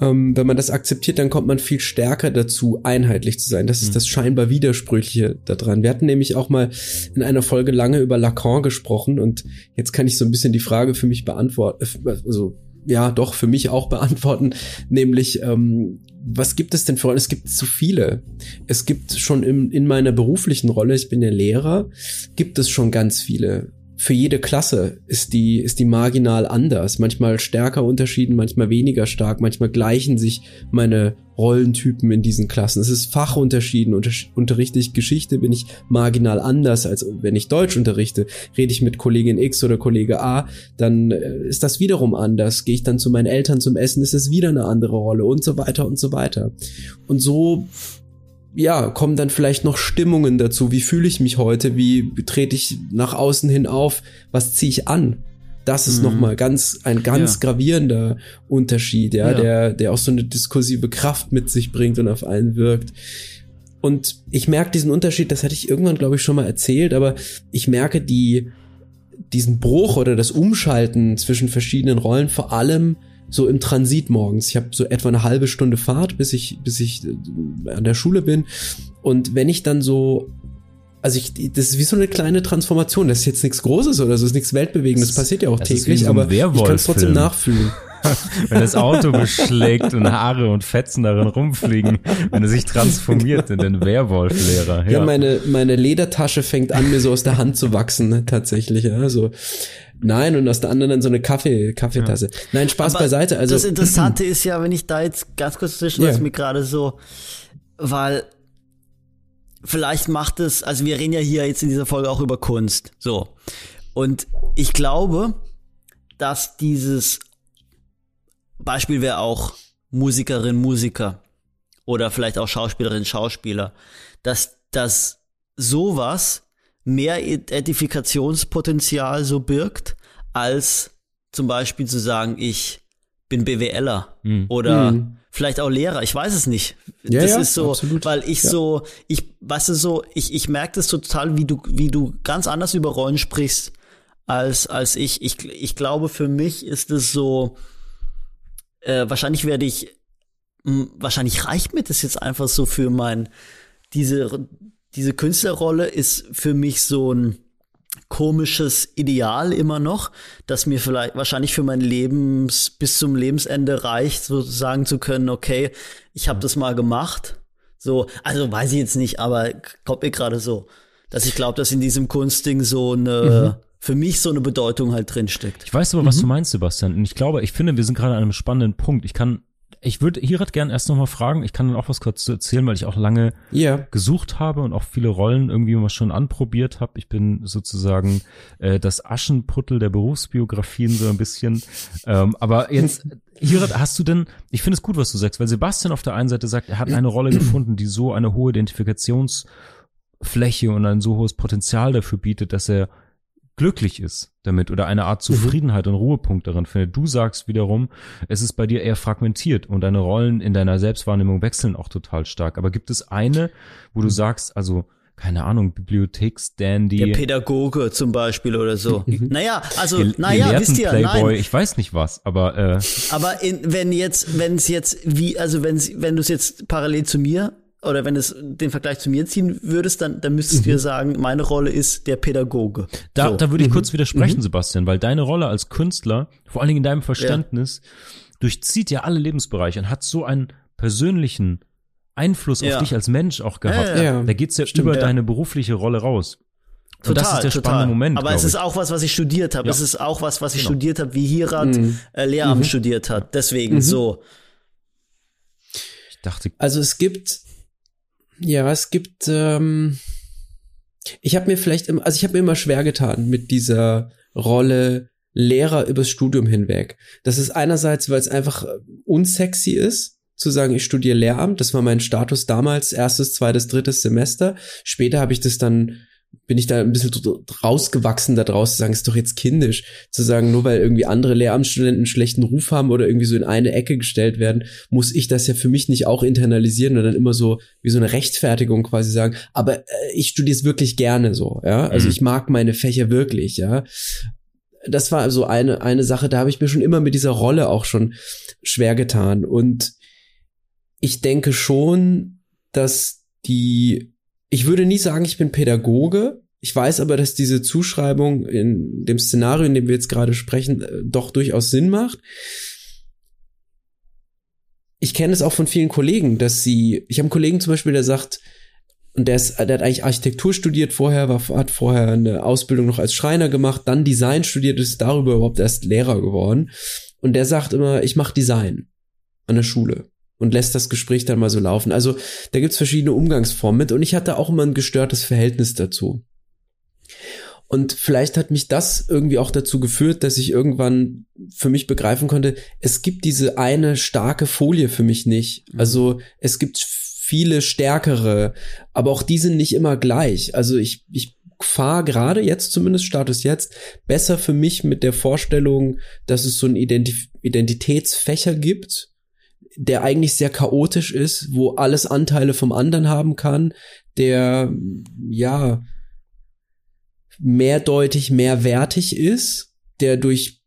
ähm, wenn man das akzeptiert, dann kommt man viel stärker dazu, einheitlich zu sein. Das ist mhm. das scheinbar Widersprüchliche daran. Wir hatten nämlich auch mal in einer Folge lange über Lacan gesprochen und jetzt kann ich so ein bisschen die Frage für mich beantworten, äh, also ja doch für mich auch beantworten, nämlich ähm, was gibt es denn für Rollen? Es gibt zu viele. Es gibt schon im, in meiner beruflichen Rolle, ich bin ja Lehrer, gibt es schon ganz viele für jede Klasse ist die, ist die marginal anders. Manchmal stärker unterschieden, manchmal weniger stark, manchmal gleichen sich meine Rollentypen in diesen Klassen. Es ist Fachunterschieden. Unter, unterrichte ich Geschichte, bin ich marginal anders, als wenn ich Deutsch unterrichte. Rede ich mit Kollegin X oder Kollege A, dann äh, ist das wiederum anders. Gehe ich dann zu meinen Eltern zum Essen, ist es wieder eine andere Rolle und so weiter und so weiter. Und so ja, kommen dann vielleicht noch Stimmungen dazu. Wie fühle ich mich heute? Wie trete ich nach außen hin auf? Was ziehe ich an? das ist mhm. nochmal ganz, ein ganz ja. gravierender Unterschied, ja, ja, der, der auch so eine diskursive Kraft mit sich bringt und auf einen wirkt. Und ich merke diesen Unterschied, das hatte ich irgendwann, glaube ich, schon mal erzählt, aber ich merke die, diesen Bruch oder das Umschalten zwischen verschiedenen Rollen vor allem so im Transit morgens. Ich habe so etwa eine halbe Stunde Fahrt, bis ich, bis ich äh, an der Schule bin. Und wenn ich dann so also ich, das ist wie so eine kleine Transformation. Das ist jetzt nichts Großes oder so, das ist nichts Weltbewegendes. Das passiert ja auch das täglich, so aber ich kann es trotzdem nachfühlen. [LAUGHS] wenn das Auto beschlägt und Haare und Fetzen darin rumfliegen, wenn er sich transformiert in den Werwolf-Lehrer. Ja. ja, meine, meine Ledertasche fängt an, mir so aus der Hand zu wachsen, ne, tatsächlich. Ja, so. Nein, und aus der anderen dann so eine Kaffee, Kaffeetasse. Ja. Nein, Spaß Aber beiseite. Also, das Interessante [CLEARS THROAT] ist ja, wenn ich da jetzt ganz kurz zwischen, yeah. mir gerade so, weil vielleicht macht es, also wir reden ja hier jetzt in dieser Folge auch über Kunst, so. Und ich glaube, dass dieses Beispiel wäre auch Musikerin, Musiker oder vielleicht auch Schauspielerin, Schauspieler, dass, dass sowas mehr Identifikationspotenzial so birgt, als zum Beispiel zu sagen, ich bin BWLer mhm. oder mhm. vielleicht auch Lehrer, ich weiß es nicht. Ja, das ja, ist so, absolut. weil ich ja. so, ich, weißt du so, ich, ich merke das total, wie du, wie du ganz anders über Rollen sprichst als, als ich. Ich, ich glaube, für mich ist es so, äh, wahrscheinlich werde ich, mh, wahrscheinlich reicht mir das jetzt einfach so für mein, diese, diese Künstlerrolle ist für mich so ein komisches Ideal immer noch, das mir vielleicht wahrscheinlich für mein Lebens bis zum Lebensende reicht, so sagen zu können, okay, ich habe das mal gemacht. So, also weiß ich jetzt nicht, aber kommt mir gerade so, dass ich glaube, dass in diesem Kunstding so eine mhm für mich so eine Bedeutung halt drinsteckt. Ich weiß aber, was mhm. du meinst, Sebastian. Und ich glaube, ich finde, wir sind gerade an einem spannenden Punkt. Ich kann, ich würde Hirat gern erst nochmal fragen. Ich kann dann auch was kurz erzählen, weil ich auch lange yeah. gesucht habe und auch viele Rollen irgendwie mal schon anprobiert habe. Ich bin sozusagen äh, das Aschenputtel der Berufsbiografien so ein bisschen. Ähm, aber jetzt, Hirat, hast du denn, ich finde es gut, was du sagst, weil Sebastian auf der einen Seite sagt, er hat eine Rolle gefunden, die so eine hohe Identifikationsfläche und ein so hohes Potenzial dafür bietet, dass er glücklich ist damit oder eine Art mhm. Zufriedenheit mhm. und Ruhepunkt darin findet. Du sagst wiederum, es ist bei dir eher fragmentiert und deine Rollen in deiner Selbstwahrnehmung wechseln auch total stark. Aber gibt es eine, wo du mhm. sagst, also keine Ahnung, Bibliotheksdandy. Der Pädagoge zum Beispiel oder so. Mhm. naja, also, naja, wisst ihr, Playboy, nein. ich weiß nicht was, aber äh. Aber in, wenn jetzt, wenn es jetzt wie, also wenn wenn du es jetzt parallel zu mir oder wenn es den Vergleich zu mir ziehen würdest, dann, dann müsstest mhm. du sagen, meine Rolle ist der Pädagoge. Da, so. da würde ich mhm. kurz widersprechen, mhm. Sebastian, weil deine Rolle als Künstler, vor allen Dingen in deinem Verständnis, ja. durchzieht ja alle Lebensbereiche und hat so einen persönlichen Einfluss ja. auf dich als Mensch auch gehabt. Ja, ja. Da geht's ja Stimmt, über deine berufliche Rolle raus. Und total, das ist der total. spannende Moment. Aber es ist auch was, was ich studiert habe. Ja. Es ist auch was, was ich genau. studiert habe, wie Hirat mhm. äh, Lehramt mhm. studiert hat. Deswegen mhm. so. Ich dachte. Also es gibt ja, es gibt, ähm, ich habe mir vielleicht, immer, also ich habe mir immer schwer getan mit dieser Rolle Lehrer übers Studium hinweg. Das ist einerseits, weil es einfach unsexy ist, zu sagen, ich studiere Lehramt. Das war mein Status damals, erstes, zweites, drittes Semester. Später habe ich das dann bin ich da ein bisschen rausgewachsen da draus zu sagen, ist doch jetzt kindisch, zu sagen, nur weil irgendwie andere Lehramtsstudenten einen schlechten Ruf haben oder irgendwie so in eine Ecke gestellt werden, muss ich das ja für mich nicht auch internalisieren und dann immer so wie so eine Rechtfertigung quasi sagen, aber äh, ich studiere es wirklich gerne so, ja, also mhm. ich mag meine Fächer wirklich, ja. Das war also eine, eine Sache, da habe ich mir schon immer mit dieser Rolle auch schon schwer getan und ich denke schon, dass die ich würde nie sagen, ich bin Pädagoge. Ich weiß aber, dass diese Zuschreibung in dem Szenario, in dem wir jetzt gerade sprechen, äh, doch durchaus Sinn macht. Ich kenne es auch von vielen Kollegen, dass sie, ich habe einen Kollegen zum Beispiel, der sagt, und der, ist, der hat eigentlich Architektur studiert vorher, war, hat vorher eine Ausbildung noch als Schreiner gemacht, dann Design studiert, ist darüber überhaupt erst Lehrer geworden. Und der sagt immer, ich mache Design an der Schule und lässt das Gespräch dann mal so laufen. Also da gibt's verschiedene Umgangsformen mit und ich hatte auch immer ein gestörtes Verhältnis dazu. Und vielleicht hat mich das irgendwie auch dazu geführt, dass ich irgendwann für mich begreifen konnte, es gibt diese eine starke Folie für mich nicht. Mhm. Also es gibt viele stärkere, aber auch die sind nicht immer gleich. Also ich, ich fahre gerade jetzt zumindest Status jetzt besser für mich mit der Vorstellung, dass es so einen Identif Identitätsfächer gibt, der eigentlich sehr chaotisch ist, wo alles Anteile vom anderen haben kann, der ja mehrdeutig, mehrwertig ist, der durch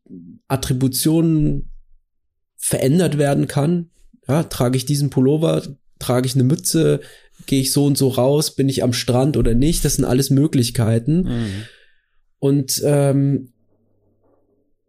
Attributionen verändert werden kann. Ja, trage ich diesen Pullover, trage ich eine Mütze, gehe ich so und so raus, bin ich am Strand oder nicht, das sind alles Möglichkeiten. Mhm. Und ähm,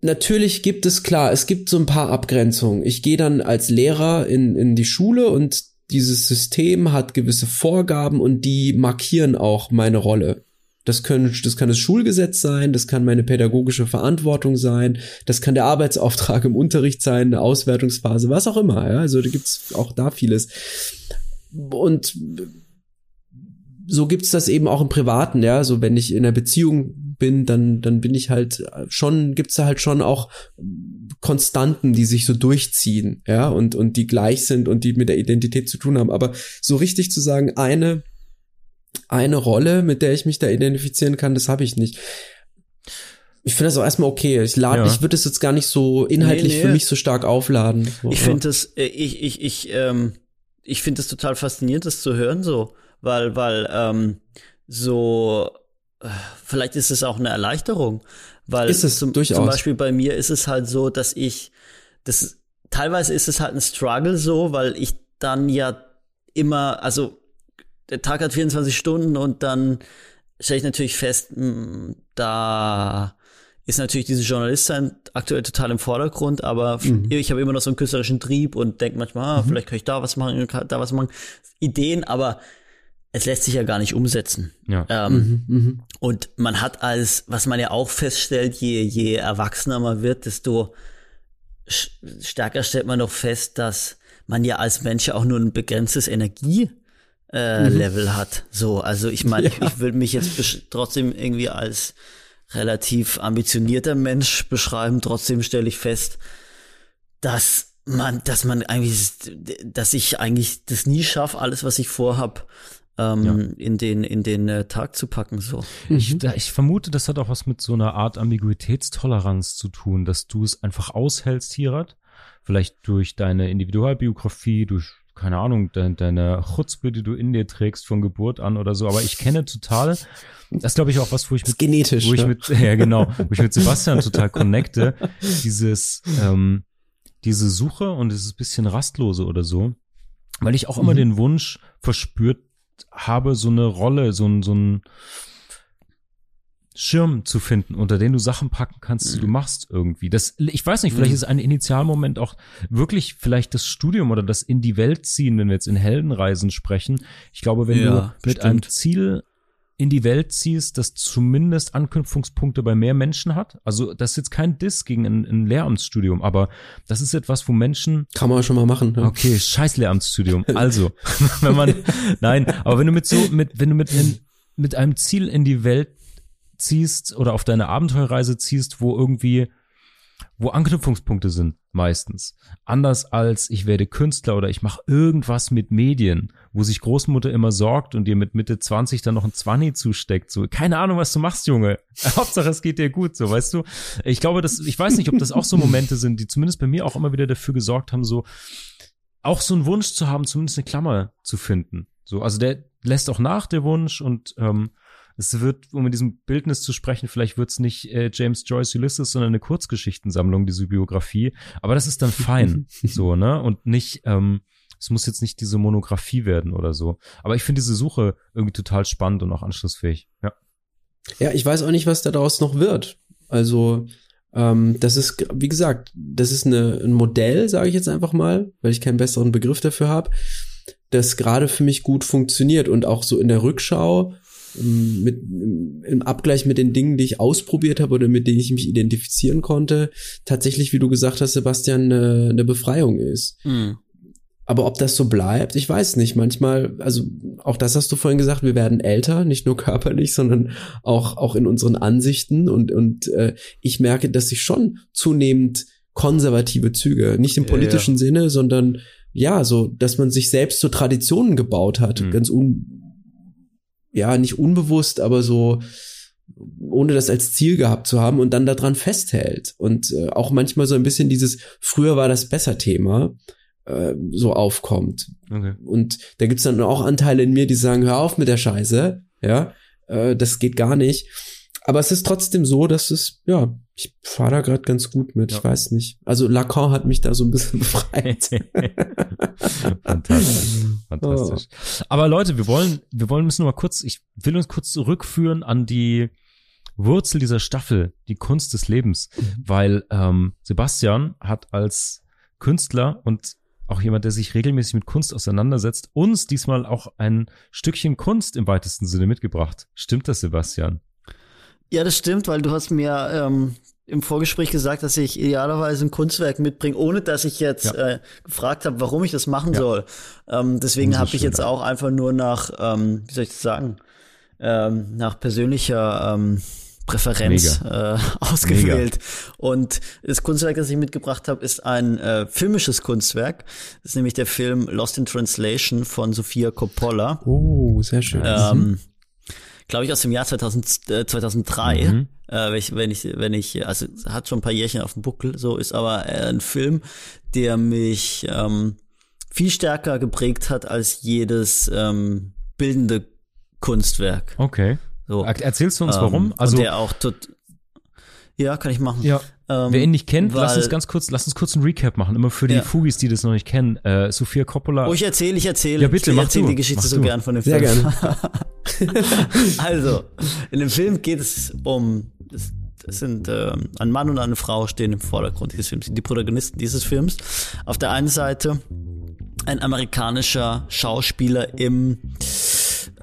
natürlich gibt es klar, es gibt so ein paar Abgrenzungen. Ich gehe dann als Lehrer in, in die Schule und dieses System hat gewisse Vorgaben und die markieren auch meine Rolle. Das, können, das kann das Schulgesetz sein, das kann meine pädagogische Verantwortung sein, das kann der Arbeitsauftrag im Unterricht sein, eine Auswertungsphase, was auch immer. Ja? Also da gibt's auch da vieles. Und so gibt's das eben auch im Privaten, ja. So wenn ich in einer Beziehung bin, dann, dann bin ich halt schon, gibt's da halt schon auch Konstanten, die sich so durchziehen, ja, und, und die gleich sind und die mit der Identität zu tun haben. Aber so richtig zu sagen, eine, eine Rolle, mit der ich mich da identifizieren kann, das habe ich nicht. Ich finde das auch erstmal okay. Ich lade, ja. ich würde es jetzt gar nicht so inhaltlich nee, nee. für mich so stark aufladen. Ich finde das, äh, ich, ich, ich, ähm, ich finde es total faszinierend, das zu hören, so, weil, weil, ähm, so, äh, vielleicht ist es auch eine Erleichterung, weil ist es zum, durchaus. zum Beispiel bei mir ist es halt so, dass ich, das, teilweise ist es halt ein Struggle so, weil ich dann ja immer, also der Tag hat 24 Stunden und dann stelle ich natürlich fest, mh, hm, da ist natürlich diese Journalist sein aktuell total im Vordergrund, aber mhm. ich habe immer noch so einen künstlerischen Trieb und denke manchmal, ah, mhm. vielleicht kann ich da was machen, da was machen. Ideen, aber es lässt sich ja gar nicht umsetzen. Ja. Ähm, mhm, mh. Und man hat als, was man ja auch feststellt, je, je erwachsener man wird, desto stärker stellt man doch fest, dass man ja als Mensch ja auch nur ein begrenztes Energie äh, mhm. Level hat. So, also ich meine, ja. ich, ich würde mich jetzt trotzdem irgendwie als relativ ambitionierter Mensch beschreiben. Trotzdem stelle ich fest, dass man, dass man eigentlich, dass ich eigentlich das nie schaffe, alles, was ich vorhab, ähm, ja. in den in den äh, Tag zu packen so. Ich, da, ich vermute, das hat auch was mit so einer Art Ambiguitätstoleranz zu tun, dass du es einfach aushältst, Hirat. Vielleicht durch deine Individualbiografie, durch keine Ahnung, de deine Chutzpe, die du in dir trägst von Geburt an oder so. Aber ich kenne total, das glaube ich auch was, wo ich mit, genetisch, wo ich mit, [LAUGHS] ja genau, wo ich mit Sebastian total connecte, dieses, ähm, diese Suche und dieses bisschen rastlose oder so, weil ich auch immer mhm. den Wunsch verspürt habe, so eine Rolle, so ein, so ein, Schirm zu finden, unter den du Sachen packen kannst, die du mhm. machst irgendwie. Das, ich weiß nicht, vielleicht mhm. ist ein Initialmoment auch wirklich vielleicht das Studium oder das in die Welt ziehen, wenn wir jetzt in Heldenreisen sprechen. Ich glaube, wenn ja, du mit bestimmt. einem Ziel in die Welt ziehst, das zumindest Anknüpfungspunkte bei mehr Menschen hat. Also das ist jetzt kein Diss gegen ein, ein Lehramtsstudium, aber das ist etwas, wo Menschen. Kann man schon mal machen. Ja. Okay, scheiß Lehramtsstudium. Also, [LAUGHS] wenn man, nein, aber wenn du mit so, mit, wenn du mit, mit einem Ziel in die Welt ziehst oder auf deine Abenteuerreise ziehst, wo irgendwie, wo Anknüpfungspunkte sind, meistens. Anders als ich werde Künstler oder ich mache irgendwas mit Medien, wo sich Großmutter immer sorgt und dir mit Mitte 20 dann noch ein Zwanni zusteckt. So, keine Ahnung, was du machst, Junge. [LAUGHS] Hauptsache, es geht dir gut, so, weißt du? Ich glaube, dass, ich weiß nicht, ob das auch so Momente sind, die zumindest bei mir auch immer wieder dafür gesorgt haben, so, auch so einen Wunsch zu haben, zumindest eine Klammer zu finden. So, also der lässt auch nach, der Wunsch, und ähm, es wird, um in diesem Bildnis zu sprechen, vielleicht wird es nicht äh, James Joyce Ulysses, sondern eine Kurzgeschichtensammlung, diese Biografie. Aber das ist dann fein, [LAUGHS] so, ne? Und nicht, ähm, es muss jetzt nicht diese Monographie werden oder so. Aber ich finde diese Suche irgendwie total spannend und auch anschlussfähig, ja. Ja, ich weiß auch nicht, was daraus noch wird. Also, ähm, das ist, wie gesagt, das ist eine, ein Modell, sage ich jetzt einfach mal, weil ich keinen besseren Begriff dafür habe, das gerade für mich gut funktioniert und auch so in der Rückschau mit, im Abgleich mit den Dingen, die ich ausprobiert habe oder mit denen ich mich identifizieren konnte, tatsächlich, wie du gesagt hast, Sebastian, eine, eine Befreiung ist. Mhm. Aber ob das so bleibt, ich weiß nicht. Manchmal, also auch das hast du vorhin gesagt, wir werden älter, nicht nur [LAUGHS] körperlich, sondern auch auch in unseren Ansichten und und äh, ich merke, dass ich schon zunehmend konservative Züge, nicht im politischen ja, ja. Sinne, sondern ja, so, dass man sich selbst zu Traditionen gebaut hat, mhm. ganz un ja, nicht unbewusst, aber so, ohne das als Ziel gehabt zu haben und dann daran festhält. Und äh, auch manchmal so ein bisschen dieses, früher war das besser Thema, äh, so aufkommt. Okay. Und da gibt's dann auch Anteile in mir, die sagen, hör auf mit der Scheiße, ja, äh, das geht gar nicht. Aber es ist trotzdem so, dass es, ja, ich fahre da gerade ganz gut mit, Ja. ich weiß nicht. Also Lacan hat mich da so ein bisschen [LAUGHS] befreit. [LAUGHS] Fantastisch. Fantastisch. Aber Leute, wir wollen, wir wollen müssen noch mal kurz, ich will uns kurz zurückführen an die Wurzel dieser Staffel, die Kunst des Lebens, weil ähm, Sebastian hat als Künstler und auch jemand, der sich regelmäßig mit Kunst auseinandersetzt, uns diesmal auch ein Stückchen Kunst im weitesten Sinne mitgebracht. Stimmt das, Sebastian? Ja, das stimmt, weil du hast mir ähm, im Vorgespräch gesagt, dass ich idealerweise ein Kunstwerk mitbringe, ohne dass ich jetzt Ja. äh, gefragt habe, warum ich das machen Ja. soll. Ähm, deswegen habe ich jetzt auch einfach nur nach, ähm, wie soll ich das sagen, ähm, nach persönlicher ähm, Präferenz äh, [LAUGHS] ausgewählt. Und das Kunstwerk, das ich mitgebracht habe, ist ein äh, filmisches Kunstwerk. Das ist nämlich der Film Lost in Translation von Sofia Coppola. Oh, sehr schön. Ähm, Glaube ich aus dem Jahr 2000, äh, 2003. Mhm. Äh, wenn ich, wenn ich, wenn ich, also hat schon ein paar Jährchen auf dem Buckel, so ist aber äh, ein Film, der mich ähm, viel stärker geprägt hat als jedes ähm, bildende Kunstwerk. Okay. So. Er- Erzählst du uns Ähm, warum? Also und der auch tot, ja, kann ich machen. ja, Ähm, Wer ihn nicht kennt, lass uns ganz kurz, lass uns kurz einen Recap machen, immer für die Ja. Fugis, die das noch nicht kennen. Äh, Sophia Coppola. Oh, ich erzähle, ich erzähle. Ja, bitte, ich mach erzähle du. die Geschichte Mach so du. gern von dem Sehr Film. gerne. [LAUGHS] [LAUGHS] Also, in dem Film geht es um, es, es sind ähm, ein Mann und eine Frau stehen im Vordergrund dieses Films, die Protagonisten dieses Films. Auf der einen Seite ein amerikanischer Schauspieler im,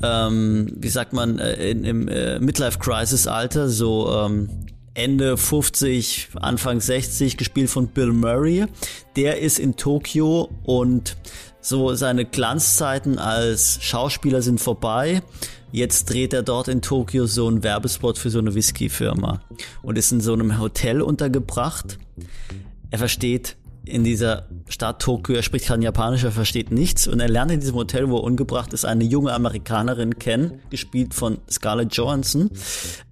ähm, wie sagt man, äh, in, im äh, Midlife-Crisis-Alter, so ähm, Ende 50, Anfang 60, gespielt von Bill Murray. Der ist in Tokio und so seine Glanzzeiten als Schauspieler sind vorbei. Jetzt dreht er dort in Tokio so einen Werbespot für so eine Whisky-Firma und ist in so einem Hotel untergebracht. Er versteht in dieser Stadt Tokio, er spricht kein Japanisch, er versteht nichts und er lernt in diesem Hotel, wo er ungebracht ist, eine junge Amerikanerin kennen, gespielt von Scarlett Johansson,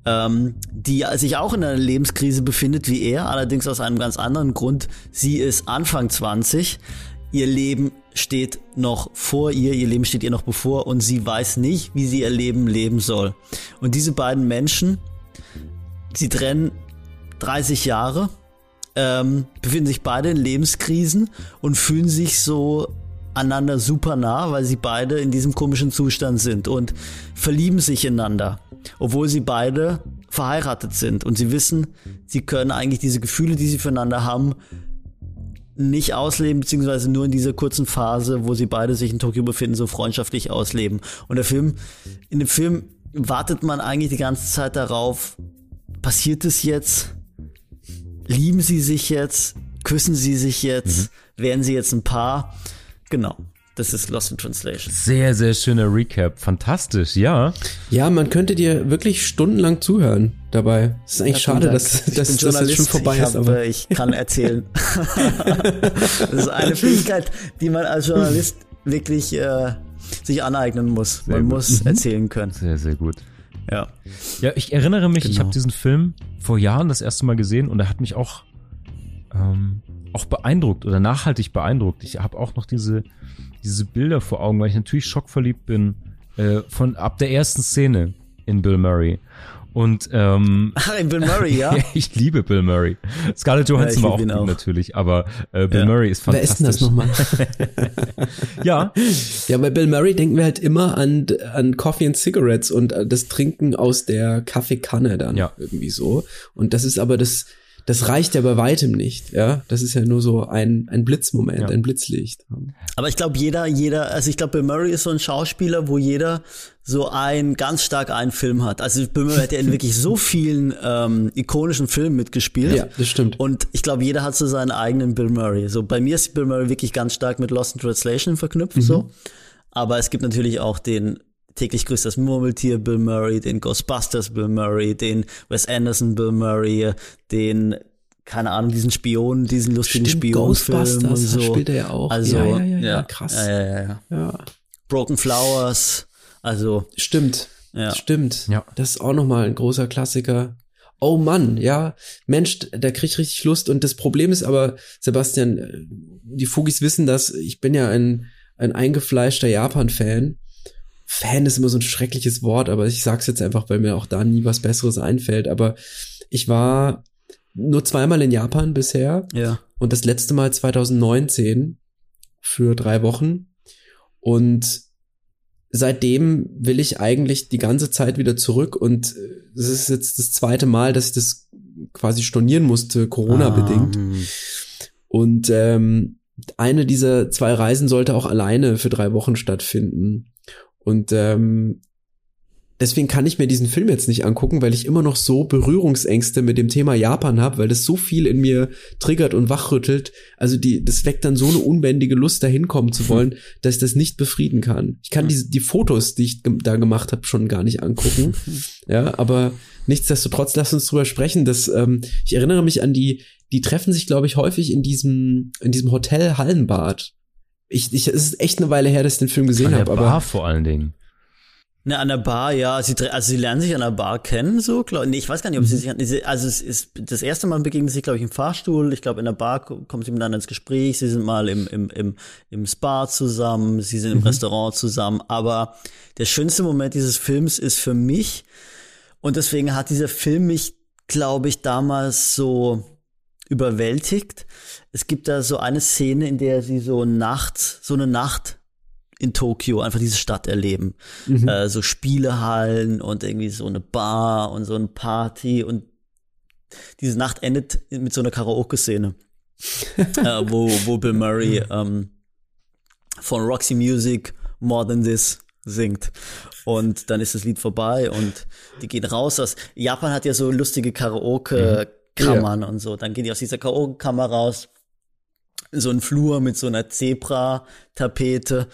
ähm, die sich auch in einer Lebenskrise befindet wie er, allerdings aus einem ganz anderen Grund. Sie ist Anfang 20, ihr Leben steht noch vor ihr, ihr Leben steht ihr noch bevor und sie weiß nicht, wie sie ihr Leben leben soll. Und diese beiden Menschen, sie trennen 30 Jahre, ähm, befinden sich beide in Lebenskrisen und fühlen sich so einander super nah, weil sie beide in diesem komischen Zustand sind und verlieben sich ineinander, obwohl sie beide verheiratet sind und sie wissen, sie können eigentlich diese Gefühle, die sie füreinander haben, nicht ausleben, beziehungsweise nur in dieser kurzen Phase, wo sie beide sich in Tokio befinden, so freundschaftlich ausleben. Und der Film, in dem Film wartet man eigentlich die ganze Zeit darauf, passiert es jetzt? Lieben sie sich jetzt? Küssen sie sich jetzt? Werden sie jetzt ein Paar? Genau. Das ist Lost in Translation. Sehr, sehr schöner Recap. Fantastisch, ja. Ja, man könnte dir wirklich stundenlang zuhören dabei. Es ist eigentlich Ja, schade, dass, dass, dass das schon vorbei ich ist. hab, Aber äh, ich kann erzählen. [LAUGHS] das ist eine Fähigkeit, die man als Journalist wirklich äh, sich aneignen muss. Sehr man gut. muss erzählen können. Sehr, sehr gut. Ja. Ja, ich erinnere mich, ich Genau. habe diesen Film vor Jahren das erste Mal gesehen und er hat mich auch, ähm, auch beeindruckt oder nachhaltig beeindruckt. Ich habe auch noch diese, diese Bilder vor Augen, weil ich natürlich schockverliebt bin äh, von ab der ersten Szene in Bill Murray. Und ähm, Ach, [LAUGHS] in Bill Murray, ja? [LAUGHS] ja, ich liebe Bill Murray. Scarlett Johansson ich war auch gut auch. natürlich, aber äh, Bill Ja. Murray ist wer ist fantastisch. denn das nochmal? [LAUGHS] Ja, Ja, bei Bill Murray denken wir halt immer an, an Coffee and Cigarettes und äh, das Trinken aus der Kaffeekanne dann Ja. irgendwie so. Und das ist aber das, das reicht ja bei weitem nicht, ja. Das ist ja nur so ein, ein Blitzmoment, Ja. ein Blitzlicht. Aber ich glaube, jeder, jeder, also ich glaube, Bill Murray ist so ein Schauspieler, wo jeder so ein ganz stark einen Film hat. Also Bill Murray hat ja in wirklich so vielen ähm, ikonischen Filmen mitgespielt. Ja, das stimmt. Und ich glaube, jeder hat so seinen eigenen Bill Murray. So bei mir ist Bill Murray wirklich ganz stark mit Lost in Translation verknüpft. So, aber es gibt natürlich auch den täglich grüßt das Murmeltier Bill Murray, den Ghostbusters Bill Murray, den Wes Anderson Bill Murray, den keine Ahnung, diesen Spion, diesen lustigen Stimmt, Spionfilm und Ghostbusters so. spielt er ja auch. Also, Ja, ja, ja, ja, krass. Ja, ja, ja, ja. Ja, Broken Flowers, also stimmt. Ja. Stimmt. Ja. Das ist auch nochmal ein großer Klassiker. Oh Mann, ja, Mensch, da krieg ich richtig Lust. Und das Problem ist aber, Sebastian, äh, die Fugis wissen das, ich bin ja ein, ein eingefleischter Japan-Fan. Fan ist immer so ein schreckliches Wort, aber ich sag's jetzt einfach, weil mir auch da nie was Besseres einfällt. Aber ich war nur zweimal in Japan bisher Ja. und das letzte Mal 2019 für drei Wochen. Und seitdem will ich eigentlich die ganze Zeit wieder zurück und es ist jetzt das zweite Mal, dass ich das quasi stornieren musste, Corona-bedingt. Ah, hm. Und ähm, eine dieser zwei Reisen sollte auch alleine für drei Wochen stattfinden. Und ähm, deswegen kann ich mir diesen Film jetzt nicht angucken, weil ich immer noch so Berührungsängste mit dem Thema Japan habe, weil das so viel in mir triggert und wachrüttelt. Also die, das weckt dann so eine unbändige Lust, da hinkommen zu wollen, [LAUGHS] dass ich das nicht befrieden kann. Ich kann diese, die Fotos, die ich da gemacht habe, schon gar nicht angucken. [LAUGHS] Ja, aber nichtsdestotrotz, lass uns drüber sprechen. Dass, ähm, ich erinnere mich an die, die treffen sich, glaube ich, häufig in diesem, in diesem Hotel Hallenbad. Ich, ich, es ist echt eine Weile her, dass ich den Film gesehen An der habe, Bar aber vor allen Dingen. Ne, an der Bar, ja. Sie, also sie lernen sich an der Bar kennen, so. Glaub, nee, ich weiß gar nicht, ob Mhm. sie sich an, sie- also es ist, das erste Mal begegnen sie sich, glaube ich, im Fahrstuhl. Ich glaube, in der Bar ko- kommen sie miteinander ins Gespräch. Sie sind mal im, im, im, im Spa zusammen. Sie sind im Mhm. Restaurant zusammen. Aber der schönste Moment dieses Films ist für mich, und deswegen hat dieser Film mich, glaube ich, damals so überwältigt. Es gibt da so eine Szene, in der sie so nachts, so eine Nacht in Tokio einfach diese Stadt erleben. Äh, so Spielehallen und irgendwie so eine Bar und so eine Party und diese Nacht endet mit so einer Karaoke-Szene, [LAUGHS] äh, wo, wo Bill Murray ähm, von Roxy Music More Than This singt. Und dann ist das Lied vorbei und die gehen raus aus. Japan hat ja so lustige Karaoke-Kammern und so. Dann gehen die aus dieser Karaoke-Kammer raus. So ein Flur mit so einer Zebra-Tapete.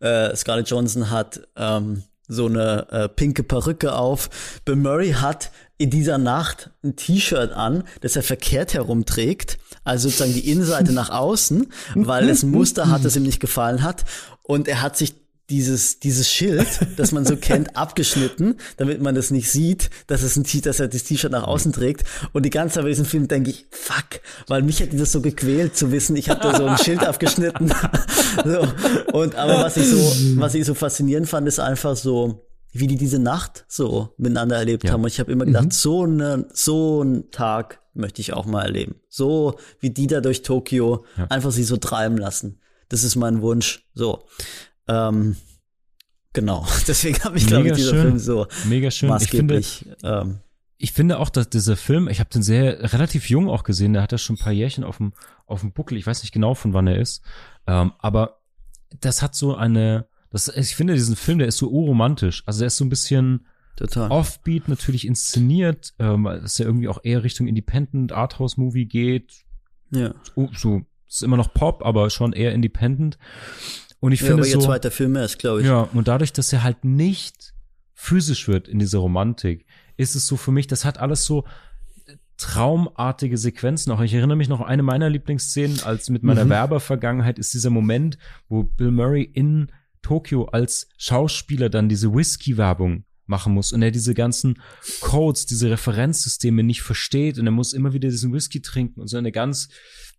Äh, Scarlett Johansson hat ähm, so eine äh, pinke Perücke auf. Bill Murray hat in dieser Nacht ein T-Shirt an, das er verkehrt herumträgt. Also sozusagen die Innenseite nach außen, weil es ein Muster hat, das ihm nicht gefallen hat. Und er hat sich dieses, dieses Schild, das man so kennt, [LAUGHS] abgeschnitten, damit man das nicht sieht, dass es ein T dass er das T-Shirt nach außen trägt. Und die ganze Zeit bei diesem Film denke ich, fuck, weil mich hätte das so gequält zu wissen, ich habe da so ein Schild abgeschnitten. [LAUGHS] so. Und aber was ich so, was ich so faszinierend fand, ist einfach so, wie die diese Nacht so miteinander erlebt Ja. haben. Und ich habe immer gedacht, so ne, so einen Tag möchte ich auch mal erleben. So wie die da durch Tokio einfach sie so treiben lassen. Das ist mein Wunsch. So. Ähm, genau. [LAUGHS] Deswegen habe ich, glaube ich, Mega dieser schön. Film so Mega schön. Ich finde, maßgeblich. ähm, ich finde auch, dass dieser Film, ich habe den sehr relativ jung auch gesehen, der hat ja schon ein paar Jährchen auf dem, auf dem Buckel, ich weiß nicht genau, von wann er ist, ähm, aber das hat so eine, das, ich finde diesen Film, der ist so urromantisch, also der ist so ein bisschen total. offbeat natürlich inszeniert, ähm, es ja irgendwie auch eher Richtung Independent Arthouse Movie geht, ja. so, so ist immer noch Pop, aber schon eher Independent und ich ja, finde aber ihr so, zweiter Film ist, glaube ich. ja, und dadurch, dass er halt nicht physisch wird in dieser Romantik, ist es so für mich, das hat alles so traumartige Sequenzen. Auch ich erinnere mich noch an eine meiner Lieblingsszenen, als mit meiner Werbervergangenheit ist dieser Moment, wo Bill Murray in Tokio als Schauspieler dann diese Whisky-Werbung machen muss und er diese ganzen Codes, diese Referenzsysteme nicht versteht und er muss immer wieder diesen Whisky trinken und so eine ganz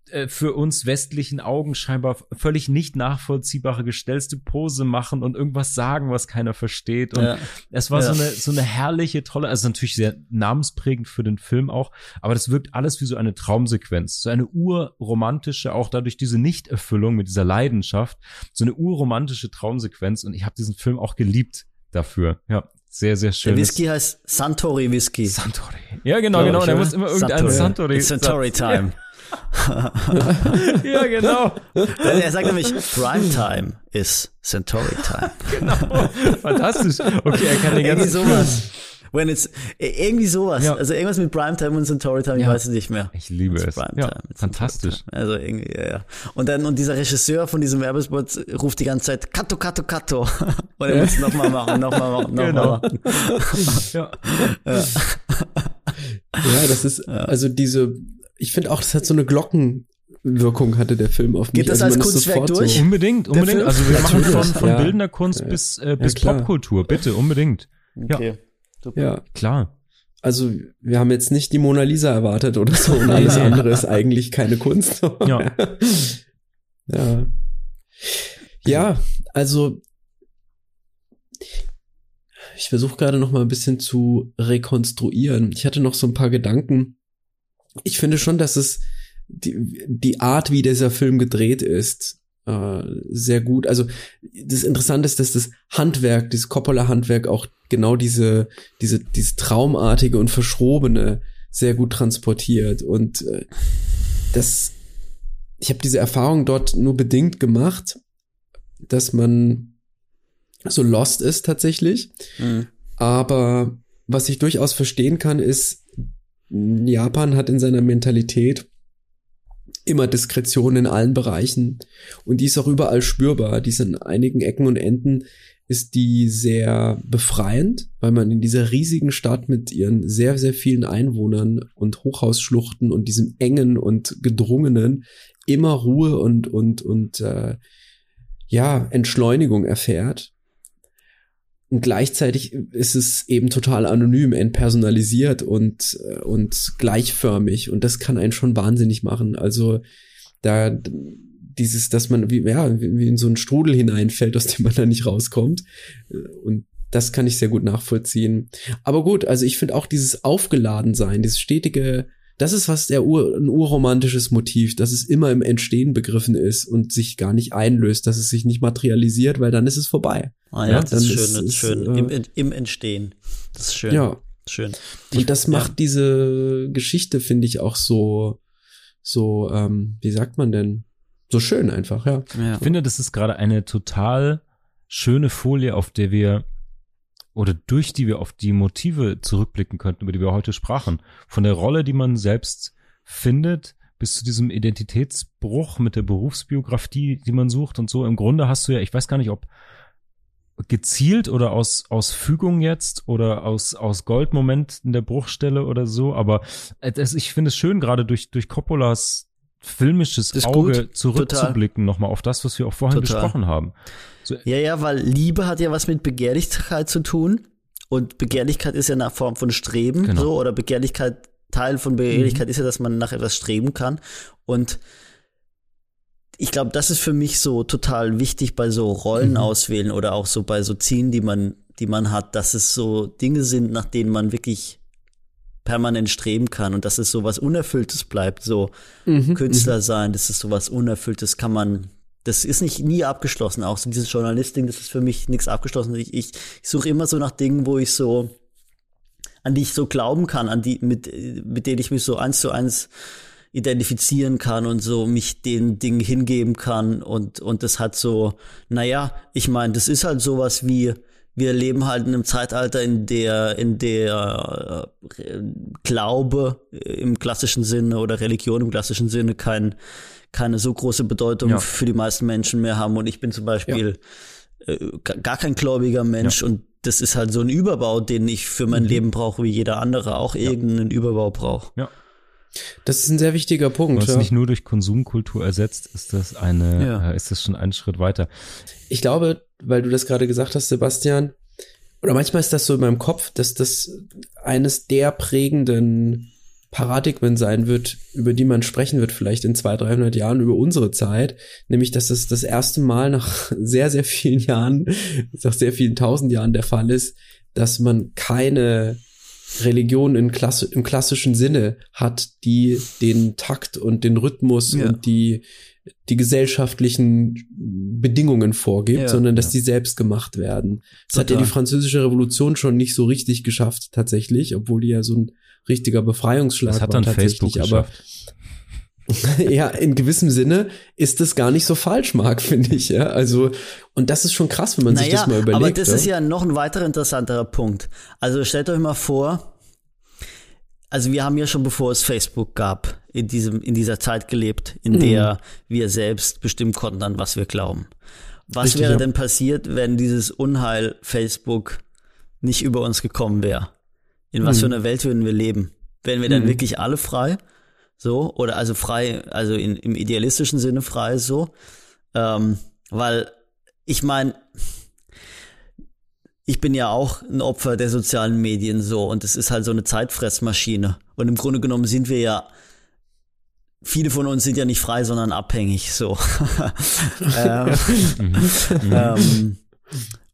äh, für uns westlichen Augen scheinbar völlig nicht nachvollziehbare gestellte Pose machen und irgendwas sagen, was keiner versteht. Und Ja. es war Ja. so eine so eine herrliche, tolle, also natürlich sehr namensprägend für den Film auch, aber das wirkt alles wie so eine Traumsequenz, so eine urromantische, auch dadurch diese Nichterfüllung mit dieser Leidenschaft, so eine urromantische Traumsequenz und ich habe diesen Film auch geliebt dafür. Ja, sehr sehr schön. Der Whisky heißt Santori Whisky. Santori. Ja, genau, Glaub genau. ich, Und er oder? muss immer irgendeinen Santori. It's Santori Time. Ja, [LAUGHS] genau. er sagt nämlich, Prime Time is Centauri Time. [LAUGHS] Fantastisch. Okay, er kann den Irgendwie ganzen sowas. When it's, äh, irgendwie sowas. Ja. Also irgendwas mit Prime Time und Centauri Time, ich Ja. weiß es nicht mehr. Ich liebe es. Prime Ja, fantastisch. Also irgendwie, ja, ja. Und dann, und dieser Regisseur von diesem Werbespot ruft die ganze Zeit, Kato, Kato, Kato. [LAUGHS] Und er muss nochmal machen, nochmal machen, nochmal Genau. machen. Ja. Ja, das ist, also diese, ich finde auch, das hat so eine Glockenwirkung hatte der Film auf mich. Geht das also als Kunstwerk durch? Unbedingt, unbedingt. Film- Also wir machen von, von ja. bildender Kunst bis, äh, bis klar. Popkultur. Bitte, unbedingt. Okay. Ja, ja. klar. Also wir haben jetzt nicht die Mona Lisa erwartet oder so und alles andere ist eigentlich keine Kunst. Ja. [LAUGHS] ja. Ja, also ich versuche gerade noch mal ein bisschen zu rekonstruieren. Ich hatte noch so ein paar Gedanken. Ich finde schon, dass es die, die Art, wie dieser Film gedreht ist, äh, sehr gut. Also das Interessante ist, dass das Handwerk, dieses Coppola-Handwerk auch genau diese, diese, diese traumartige und verschrobene sehr gut transportiert. Und äh, das, ich habe diese Erfahrung dort nur bedingt gemacht, dass man so lost ist tatsächlich. Mhm. Aber was ich durchaus verstehen kann, ist, Japan hat in seiner Mentalität immer Diskretion in allen Bereichen und die ist auch überall spürbar. Die ist an einigen Ecken und Enden ist die sehr befreiend, weil man in dieser riesigen Stadt mit ihren sehr, sehr vielen Einwohnern und Hochhausschluchten und diesem engen und gedrungenen immer Ruhe und, und, und äh, ja, Entschleunigung erfährt. Und gleichzeitig ist es eben total anonym, entpersonalisiert und, äh, und gleichförmig. Und das kann einen schon wahnsinnig machen. Also da dieses, dass man wie, ja, wie in so einen Strudel hineinfällt, aus dem man da nicht rauskommt. Und das kann ich sehr gut nachvollziehen. Aber gut, also ich finde auch dieses Aufgeladensein, dieses stetige das ist was der Ur, ein urromantisches Motiv, dass es immer im Entstehen begriffen ist und sich gar nicht einlöst, dass es sich nicht materialisiert, weil dann ist es vorbei. Ah ja, ja das ist schön, ist, das ist schön. Äh, Im, Im Entstehen. Das ist schön. Ja. Schön. Und das macht ja. diese Geschichte, finde ich, auch so, so, ähm, wie sagt man denn? So schön einfach, ja. ja. Ich finde, das ist gerade eine total schöne Folie, auf der wir oder durch die wir auf die Motive zurückblicken könnten, über die wir heute sprachen. Von der Rolle, die man selbst findet, bis zu diesem Identitätsbruch mit der Berufsbiografie, die man sucht und so. Im Grunde hast du ja, ich weiß gar nicht, ob gezielt oder aus, aus Fügung jetzt oder aus, aus Goldmoment in der Bruchstelle oder so, aber es, ich finde es schön, gerade durch, durch Coppolas filmisches Auge gut. zurückzublicken, nochmal auf das, was wir auch vorhin Total. besprochen haben. So. Ja, ja, weil Liebe hat ja was mit Begehrlichkeit zu tun. Und Begehrlichkeit ist ja eine Form von Streben, genau. so, oder Begehrlichkeit, Teil von Begehrlichkeit mhm. ist ja, dass man nach etwas streben kann. Und ich glaube, das ist für mich so total wichtig bei so Rollen mhm. auswählen oder auch so bei so Zielen, die man, die man hat, dass es so Dinge sind, nach denen man wirklich permanent streben kann und dass es so was Unerfülltes bleibt, so mhm. Künstler mhm. sein, das ist so was Unerfülltes, kann man, das ist nicht nie abgeschlossen, auch so dieses Journalisting, das ist für mich nichts abgeschlossen. Ich, ich, ich suche immer so nach Dingen, wo ich so, an die ich so glauben kann, an die, mit, mit denen ich mich so eins zu eins identifizieren kann und so mich den Dingen hingeben kann und, und das hat so, naja, ich meine, das ist halt sowas wie, wir leben halt in einem Zeitalter, in der, in der äh, Glaube im klassischen Sinne oder Religion im klassischen Sinne kein, keine so große Bedeutung ja. für die meisten Menschen mehr haben. Und ich bin zum Beispiel ja. äh, gar kein gläubiger Mensch ja. und das ist halt so ein Überbau, den ich für mein mhm. Leben brauche, wie jeder andere auch irgendeinen Überbau braucht. Ja. Das ist ein sehr wichtiger Punkt. Was ja. nicht nur durch Konsumkultur ersetzt, ist das eine, ja. äh, ist das schon einen Schritt weiter. Ich glaube, weil du das gerade gesagt hast, Sebastian, oder manchmal ist das so in meinem Kopf, dass das eines der prägenden Paradigmen sein wird, über die man sprechen wird, vielleicht in 200, 300 Jahren über unsere Zeit, nämlich, dass es das erste Mal nach [LAUGHS] sehr, sehr vielen Jahren, nach sehr vielen tausend Jahren der Fall ist, dass man keine Religion in Klasse, im klassischen Sinne hat, die den Takt und den Rhythmus ja. und die, die gesellschaftlichen Bedingungen vorgibt, ja, sondern dass ja. die selbst gemacht werden. Das Total. hat ja die französische Revolution schon nicht so richtig geschafft, tatsächlich, obwohl die ja so ein richtiger Befreiungsschlag das hat dann Facebook aber [LAUGHS] ja, in gewissem Sinne ist das gar nicht so falsch, Marc, finde ich. Ja, also und das ist schon krass, wenn man naja, sich das mal überlegt. Aber das ja? ist ja noch ein weiterer interessanterer Punkt. Also stellt euch mal vor, also wir haben ja schon bevor es Facebook gab, in diesem in dieser Zeit gelebt, in mhm. der wir selbst bestimmen konnten, an was wir glauben. Was Richtig, wäre ja. denn passiert, wenn dieses Unheil Facebook nicht über uns gekommen wäre? In was mhm. für einer Welt würden wir leben? Wären wir dann mhm. wirklich alle frei? So, oder also frei, also in, im idealistischen Sinne frei so. Ähm, weil ich meine, ich bin ja auch ein Opfer der sozialen Medien so und es ist halt so eine Zeitfressmaschine. Und im Grunde genommen sind wir ja, viele von uns sind ja nicht frei, sondern abhängig so. [LAUGHS] [LAUGHS] ähm, ähm,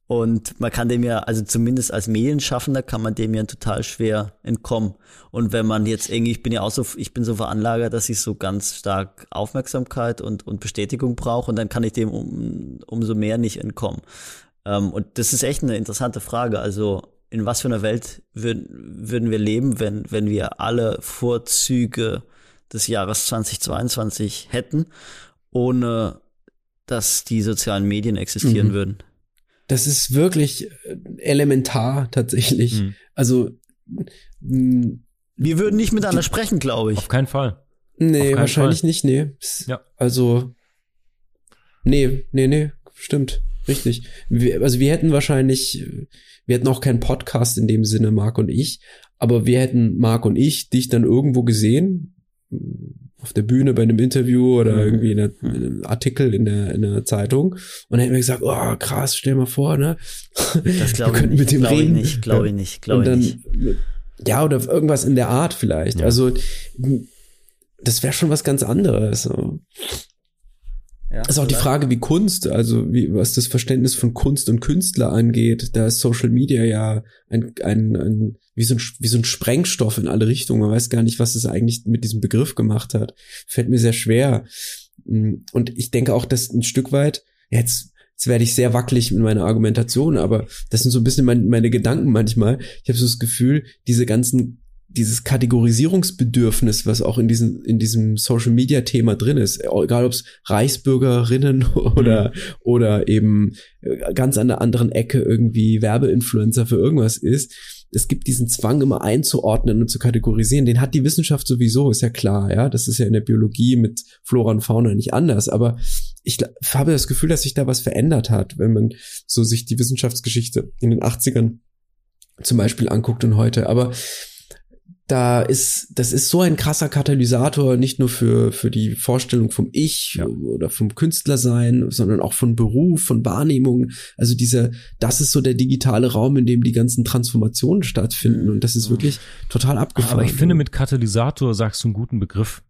und man kann dem ja, also zumindest als Medienschaffender kann man dem ja total schwer entkommen. Und wenn man jetzt irgendwie, ich bin ja auch so, ich bin so veranlagert, dass ich so ganz stark Aufmerksamkeit und, und Bestätigung brauche und dann kann ich dem um, umso mehr nicht entkommen. Ähm, und das ist echt eine interessante Frage. Also in was für einer Welt würden, würden wir leben, wenn, wenn wir alle Vorzüge des Jahres 2022 hätten, ohne dass die sozialen Medien existieren mhm. würden? Das ist wirklich äh, elementar tatsächlich. Mhm. Also wir würden nicht miteinander die, sprechen, glaube ich. Auf keinen Fall. Nee, wahrscheinlich Fall. nicht, nee. Ja. Also nee, nee, nee, stimmt. Richtig. Wir, also wir hätten wahrscheinlich, wir hätten auch keinen Podcast in dem Sinne, Marc und ich, aber wir hätten Marc und ich dich dann irgendwo gesehen, auf der Bühne bei einem Interview oder mhm. irgendwie in, einem Artikel in der, in der Zeitung und dann hätten wir gesagt, oh krass, stell mal vor, ne? Das glaube ich nicht, mit dem glaub reden. ich nicht, glaube ich nicht, glaube ich nicht. Ja, oder irgendwas in der Art vielleicht. Ja. Also das wäre schon was ganz anderes. Ja, ist auch die Frage, wie Kunst, also wie, was das Verständnis von Kunst und Künstler angeht. Da ist Social Media ja ein, ein, ein wie, so ein, wie so ein Sprengstoff in alle Richtungen. Man weiß gar nicht, was es eigentlich mit diesem Begriff gemacht hat. Fällt mir sehr schwer. Und ich denke auch, dass ein Stück weit, jetzt, jetzt werde ich sehr wackelig mit meiner Argumentation, aber das sind so ein bisschen mein, meine Gedanken manchmal. Ich habe so das Gefühl, diese ganzen dieses Kategorisierungsbedürfnis, was auch in diesem, in diesem Social Media Thema drin ist, egal ob es Reichsbürgerinnen [LAUGHS] oder, mhm. oder eben äh, ganz an der anderen Ecke irgendwie Werbeinfluencer für irgendwas ist. Es gibt diesen Zwang immer einzuordnen und zu kategorisieren. Den hat die Wissenschaft sowieso, ist ja klar, ja. Das ist ja in der Biologie mit Flora und Fauna nicht anders. Aber ich habe das Gefühl, dass sich da was verändert hat, wenn man so sich die Wissenschaftsgeschichte in den 80ern zum Beispiel anguckt und heute. Aber da ist, das ist so ein krasser Katalysator, nicht nur für, für die Vorstellung vom Ich ja. oder vom Künstlersein, sondern auch von Beruf, von Wahrnehmung. Also dieser, das ist so der digitale Raum, in dem die ganzen Transformationen stattfinden. Und das ist wirklich total abgefahren. Aber ich finde, mit Katalysator sagst du einen guten Begriff.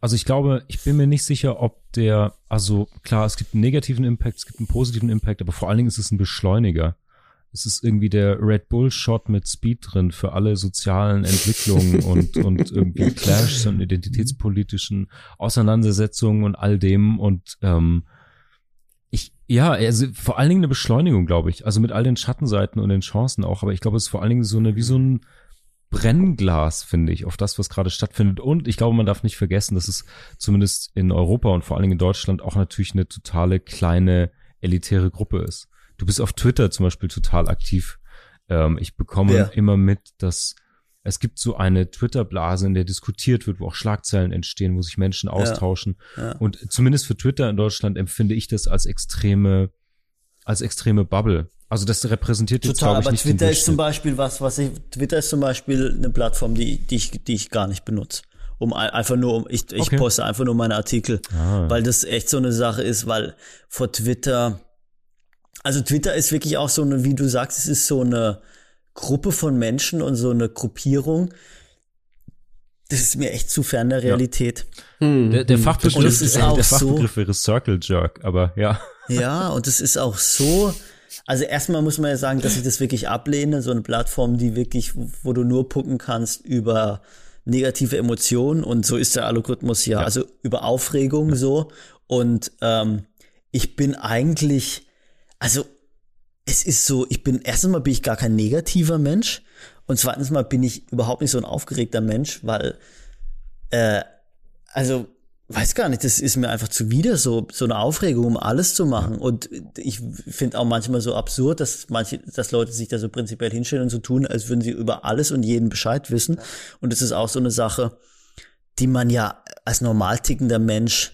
Also ich glaube, ich bin mir nicht sicher, ob der, also klar, es gibt einen negativen Impact, es gibt einen positiven Impact, aber vor allen Dingen ist es ein Beschleuniger es ist irgendwie der Red Bull Shot mit Speed drin für alle sozialen Entwicklungen und, [LAUGHS] und irgendwie Clashs und identitätspolitischen Auseinandersetzungen und all dem und ähm, ich, ja, also vor allen Dingen eine Beschleunigung, glaube ich. Also mit all den Schattenseiten und den Chancen auch, aber ich glaube, es ist vor allen Dingen so eine, wie so ein Brennglas, finde ich, auf das, was gerade stattfindet. Und ich glaube, man darf nicht vergessen, dass es zumindest in Europa und vor allen Dingen in Deutschland auch natürlich eine totale kleine elitäre Gruppe ist. Du bist auf Twitter zum Beispiel total aktiv. Ähm, ich bekomme ja. immer mit, dass es gibt so eine Twitter-Blase, in der diskutiert wird, wo auch Schlagzeilen entstehen, wo sich Menschen austauschen. Ja, ja. Und zumindest für Twitter in Deutschland empfinde ich das als extreme, als extreme Bubble. Also das repräsentiert jetzt, Total, aber nicht Twitter ist zum Beispiel was, was ich, Twitter ist zum Beispiel eine Plattform, die, die ich, die ich gar nicht benutze. Um einfach nur, um, ich, ich okay. poste einfach nur meine Artikel, ah. weil das echt so eine Sache ist, weil vor Twitter, also Twitter ist wirklich auch so eine, wie du sagst, es ist so eine Gruppe von Menschen und so eine Gruppierung. Das ist mir echt zu fern der Realität. Ja. Hm. Der, der Fachbegriff, und es ist auch der Fachbegriff so, wäre Circle Jerk, aber ja. Ja, und es ist auch so, also erstmal muss man ja sagen, dass ich das wirklich ablehne, so eine Plattform, die wirklich, wo du nur gucken kannst über negative Emotionen und so ist der Algorithmus ja, ja. also über Aufregung ja. so. Und ähm, ich bin eigentlich also es ist so, ich bin, erstens mal bin ich gar kein negativer Mensch und zweitens mal bin ich überhaupt nicht so ein aufgeregter Mensch, weil, äh, also, weiß gar nicht, das ist mir einfach zuwider, so, so eine Aufregung, um alles zu machen. Und ich finde auch manchmal so absurd, dass manche, dass Leute sich da so prinzipiell hinstellen und so tun, als würden sie über alles und jeden Bescheid wissen. Und es ist auch so eine Sache, die man ja als normal tickender Mensch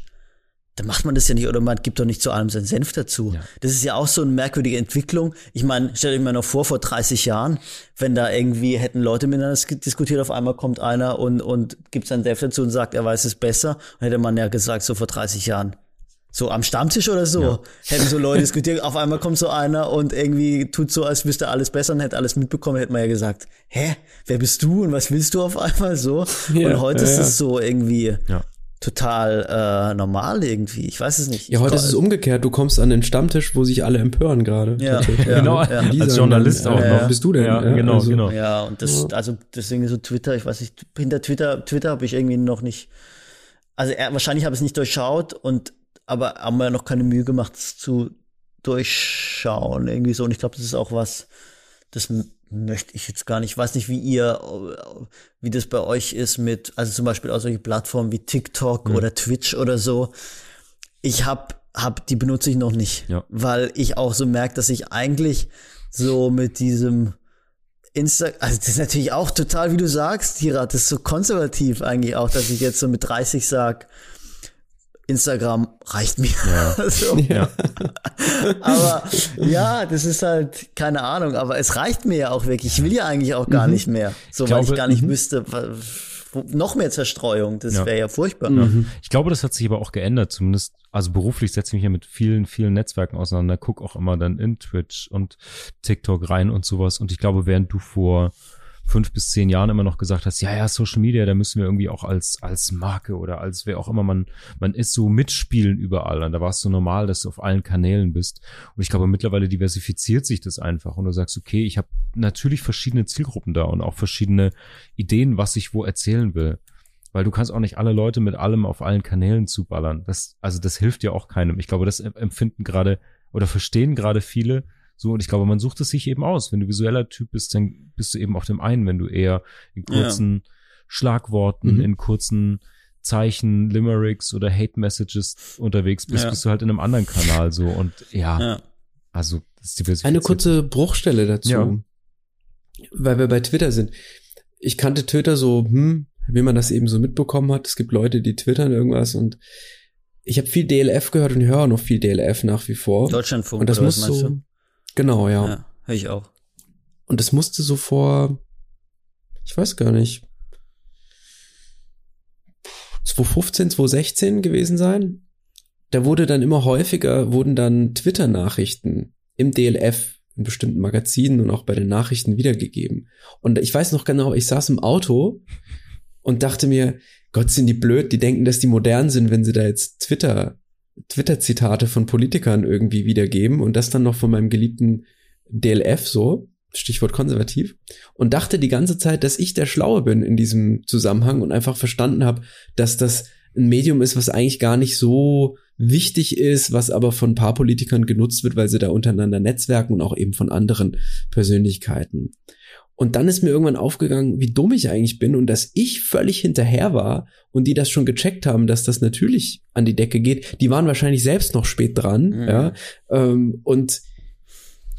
dann macht man das ja nicht oder man gibt doch nicht zu allem seinen Senf dazu. Ja. Das ist ja auch so eine merkwürdige Entwicklung. Ich meine, stell dir mal noch vor, vor 30 Jahren, wenn da irgendwie hätten Leute miteinander diskutiert, auf einmal kommt einer und, und gibt seinen Senf dazu und sagt, er weiß es besser, dann hätte man ja gesagt, so vor 30 Jahren, So am Stammtisch oder so Ja. hätten so Leute [LAUGHS] diskutiert. Auf einmal kommt so einer und irgendwie tut so, als wüsste er alles besser und hätte alles mitbekommen, hätte man ja gesagt, hä, wer bist du und was willst du auf einmal so? Ja, und heute ja, ist es so irgendwie Ja. Total äh, normal irgendwie. Ich weiß es nicht. Ja, heute ist es umgekehrt. Du kommst an den Stammtisch, wo sich alle empören gerade. Ja, ja, genau, ja. Als Journalist dann, auch äh, noch. bist du denn? Ja, Ja, genau, also- genau. Ja, und das, also deswegen so Twitter, ich weiß nicht, hinter Twitter, Twitter habe ich irgendwie noch nicht, also er, wahrscheinlich habe ich es nicht durchschaut und aber haben wir noch keine Mühe gemacht, es zu durchschauen irgendwie so. Und ich glaube, das ist auch was, das möchte ich jetzt gar nicht. Ich weiß nicht, wie ihr, äh, wie das bei euch ist mit, also zum Beispiel auch solche Plattformen wie TikTok Mhm. oder Twitch oder so. Ich hab, hab, die benutze ich noch nicht, Ja. weil ich auch so merke, dass ich eigentlich so mit diesem Insta, also das ist natürlich auch total, wie du sagst, Tira, das ist so konservativ eigentlich auch, dass ich jetzt so mit 30 sag, Instagram reicht mir. Ja. [LAUGHS] so. Ja. [LAUGHS] Aber ja, das ist halt, keine Ahnung, aber es reicht mir ja auch wirklich. Ich will ja eigentlich auch gar nicht mehr. So, weil glaube, ich gar nicht mhm. wüsste, wa- wo- noch mehr Zerstreuung, das Ja. wäre ja furchtbar. Ich glaube, das hat sich aber auch geändert, zumindest, also beruflich setze ich mich ja mit vielen, vielen Netzwerken auseinander, guck auch immer dann in Twitch und TikTok rein und sowas. Und ich glaube, während du vor fünf bis zehn Jahren immer noch gesagt hast, ja, ja, Social Media, da müssen wir irgendwie auch als, als Marke oder als wer auch immer man, man ist so mitspielen überall. Und da war es so normal, dass du auf allen Kanälen bist. Und ich glaube, mittlerweile diversifiziert sich das einfach und du sagst, okay, ich habe natürlich verschiedene Zielgruppen da und auch verschiedene Ideen, was ich wo erzählen will. Weil du kannst auch nicht alle Leute mit allem auf allen Kanälen zuballern. Das, also das hilft ja auch keinem. Ich glaube, das empfinden gerade oder verstehen gerade viele so. Und ich glaube, man sucht es sich eben aus. Wenn du visueller Typ bist, dann bist du eben auf dem einen. Wenn du eher in Ja. kurzen Schlagworten, Mhm. in kurzen Zeichen, Limericks oder Hate Messages unterwegs bist, Ja. bist du halt in einem anderen Kanal so. Und ja, Ja. also das ist. Eine kurze Bruchstelle dazu, Ja. weil wir bei Twitter sind. Ich kannte Twitter so, hm, wie man das eben so mitbekommen hat. Es gibt Leute, die twittern irgendwas und ich habe viel DLF gehört und höre noch viel DLF nach wie vor. Deutschlandfunk und das oder muss was meinst so, du? Genau, ja. Ja, höre ich auch. Und das musste so vor, ich weiß gar nicht, 2015, 2016 gewesen sein. Da wurde dann immer häufiger, wurden dann Twitter-Nachrichten im DLF in bestimmten Magazinen und auch bei den Nachrichten wiedergegeben. Und ich weiß noch genau, ich saß im Auto und dachte mir, Gott, sind die blöd, die denken, dass die modern sind, wenn sie da jetzt Twitter, Twitter-Zitate von Politikern irgendwie wiedergeben und das dann noch von meinem geliebten DLF so, Stichwort konservativ, und dachte die ganze Zeit, dass ich der Schlaue bin in diesem Zusammenhang und einfach verstanden habe, dass das ein Medium ist, was eigentlich gar nicht so wichtig ist, was aber von ein paar Politikern genutzt wird, weil sie da untereinander netzwerken und auch eben von anderen Persönlichkeiten. Und dann ist mir irgendwann aufgegangen, wie dumm ich eigentlich bin und dass ich völlig hinterher war und die das schon gecheckt haben, dass das natürlich an die Decke geht. Die waren wahrscheinlich selbst noch spät dran, Mhm. ja. Ähm, und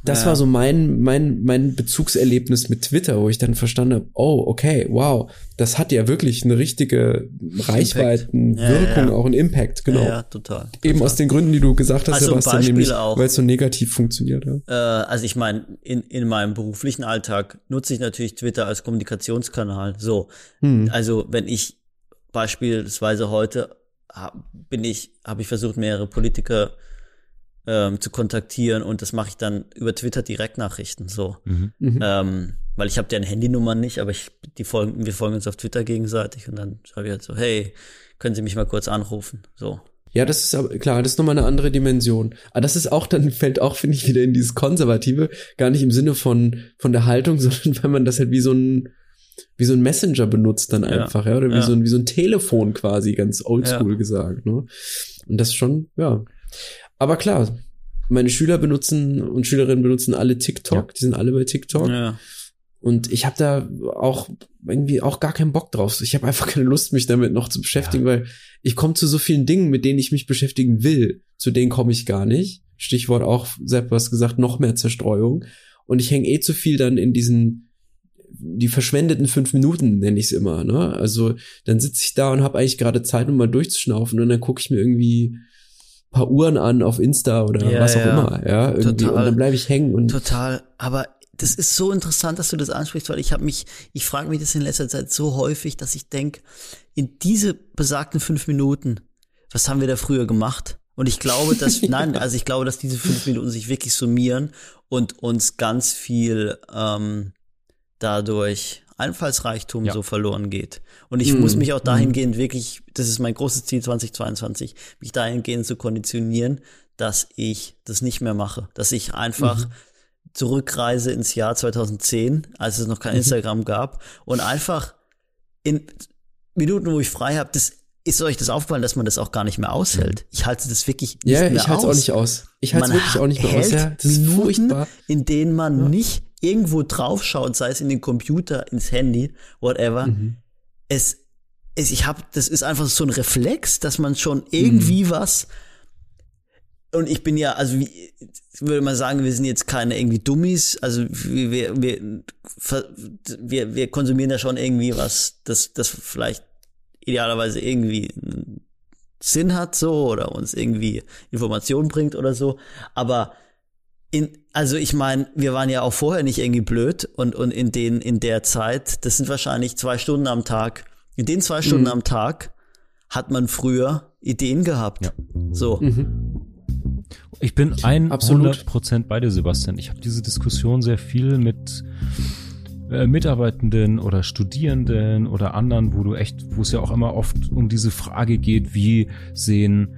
das Ja. war so mein, mein, mein Bezugserlebnis mit Twitter, wo ich dann verstanden habe, oh, okay, wow, das hat ja wirklich eine richtige Reichweitenwirkung, Ja, auch einen Impact, genau. Ja, ja, total. Eben total. aus den Gründen, die du gesagt hast, Also Sebastian, nämlich, auch. weil es so negativ funktioniert. Äh, also ich meine, in, in meinem beruflichen Alltag nutze ich natürlich Twitter als Kommunikationskanal. So, Hm. also wenn ich beispielsweise heute bin ich, habe ich versucht, mehrere Politiker ähm, zu kontaktieren und das mache ich dann über Twitter Direktnachrichten. So, Mhm. Mhm. ähm, weil ich habe deren Handynummern nicht, aber ich, die folgen, wir folgen uns auf Twitter gegenseitig und dann schreibe ich halt so, hey, können Sie mich mal kurz anrufen? So. Ja, das ist aber klar, das ist nochmal eine andere Dimension. Aber das ist auch, dann fällt auch, finde ich, wieder in dieses Konservative, gar nicht im Sinne von, von der Haltung, [LAUGHS] sondern weil man das halt wie so ein, wie so ein Messenger benutzt dann Ja. einfach, ja, oder wie Ja. so ein, wie so ein Telefon quasi, ganz oldschool Ja. gesagt, ne? Und das schon, ja. Aber klar, meine Schüler benutzen und Schülerinnen benutzen alle TikTok, Ja. die sind alle bei TikTok. Ja. Und ich habe da auch irgendwie auch gar keinen Bock drauf. Ich habe einfach [LAUGHS] keine Lust, mich damit noch zu beschäftigen, weil ich komme zu so vielen Dingen, mit denen ich mich beschäftigen will. Zu denen komme ich gar nicht. Stichwort auch, Sepp, was gesagt, noch mehr Zerstreuung. Und ich hänge eh zu viel dann in diesen die verschwendeten fünf Minuten nenne ich es immer. Ne? Also dann sitze ich da und habe eigentlich gerade Zeit, um mal durchzuschnaufen und dann gucke ich mir irgendwie paar Uhren an auf Insta oder Ja, was auch ja. immer. Ja, irgendwie Total. und dann bleibe ich hängen und Total, aber das ist so interessant, dass du das ansprichst, weil ich habe mich, ich frage mich das in letzter Zeit so häufig, dass ich denk, in diese besagten fünf Minuten, was haben wir da früher gemacht? Und ich glaube, dass, [LAUGHS] nein, also ich glaube, dass diese fünf Minuten sich wirklich summieren und uns ganz viel ähm, dadurch Einfallsreichtum Ja. so verloren geht. Und ich Mhm. muss mich auch dahingehend wirklich, das ist mein großes Ziel 2022, mich dahingehend zu konditionieren, dass ich das nicht mehr mache. Dass ich einfach zurückreise ins Jahr 2010, als es noch kein Instagram gab und einfach in Minuten, wo ich frei habe, das ist euch das aufgefallen, dass man das auch gar nicht mehr aushält. Ich halte das wirklich nicht Ja, mehr ich halte es aus. auch nicht aus. Ich halte es Man wirklich auch nicht mehr aus. hält Ja, das ist Minuten, furchtbar. in denen man nicht irgendwo draufschaut, sei es in den Computer, ins Handy, whatever. Mhm. Es, es, ich habe, das ist einfach so ein Reflex, dass man schon irgendwie Mhm. was und ich bin ja, also wie, würde mal sagen, wir sind jetzt keine irgendwie Dummies, also wir, wir, wir, wir, konsumieren ja schon irgendwie was, das, das vielleicht idealerweise irgendwie einen Sinn hat so oder uns irgendwie Informationen bringt oder so. Aber in, also ich meine, wir waren ja auch vorher nicht irgendwie blöd und, und in den, in der Zeit, das sind wahrscheinlich zwei Stunden am Tag. In den zwei Stunden am Tag hat man früher Ideen gehabt. Ja. So. Ich bin Absolut. 100% bei dir, Sebastian. Ich habe diese Diskussion sehr viel mit äh, Mitarbeitenden oder Studierenden oder anderen, wo du echt, wo es ja auch immer oft um diese Frage geht, wie sehen,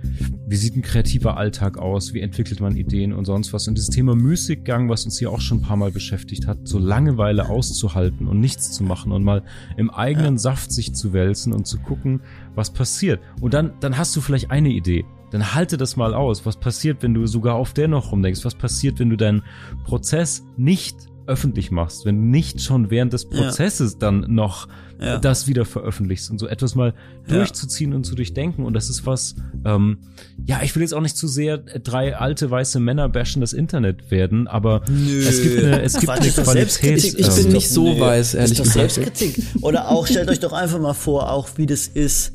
wie sieht ein kreativer Alltag aus, wie entwickelt man Ideen und sonst was. Und dieses Thema Müßiggang, was uns hier auch schon ein paar Mal beschäftigt hat, so Langeweile auszuhalten und nichts zu machen und mal im eigenen Saft sich zu wälzen und zu gucken, was passiert. Und dann, dann hast du vielleicht eine Idee. Dann halte das mal aus. Was passiert, wenn du sogar auf der noch rumdenkst? Was passiert, wenn du deinen Prozess nicht öffentlich machst, wenn du nicht schon während des Ja. Prozesses dann noch Ja. das wieder veröffentlichst und so etwas mal Ja. durchzuziehen und zu durchdenken. Und das ist was, ähm, ja, ich will jetzt auch nicht zu sehr drei alte weiße Männer bashen das Internet werden, aber es gibt eine, es gibt eine Qualität. Selbstkritik. Ich bin ähm, nicht so weiß, ehrlich ist doch gesagt. Selbstkritik. Oder auch, stellt euch doch einfach mal vor, auch wie das ist.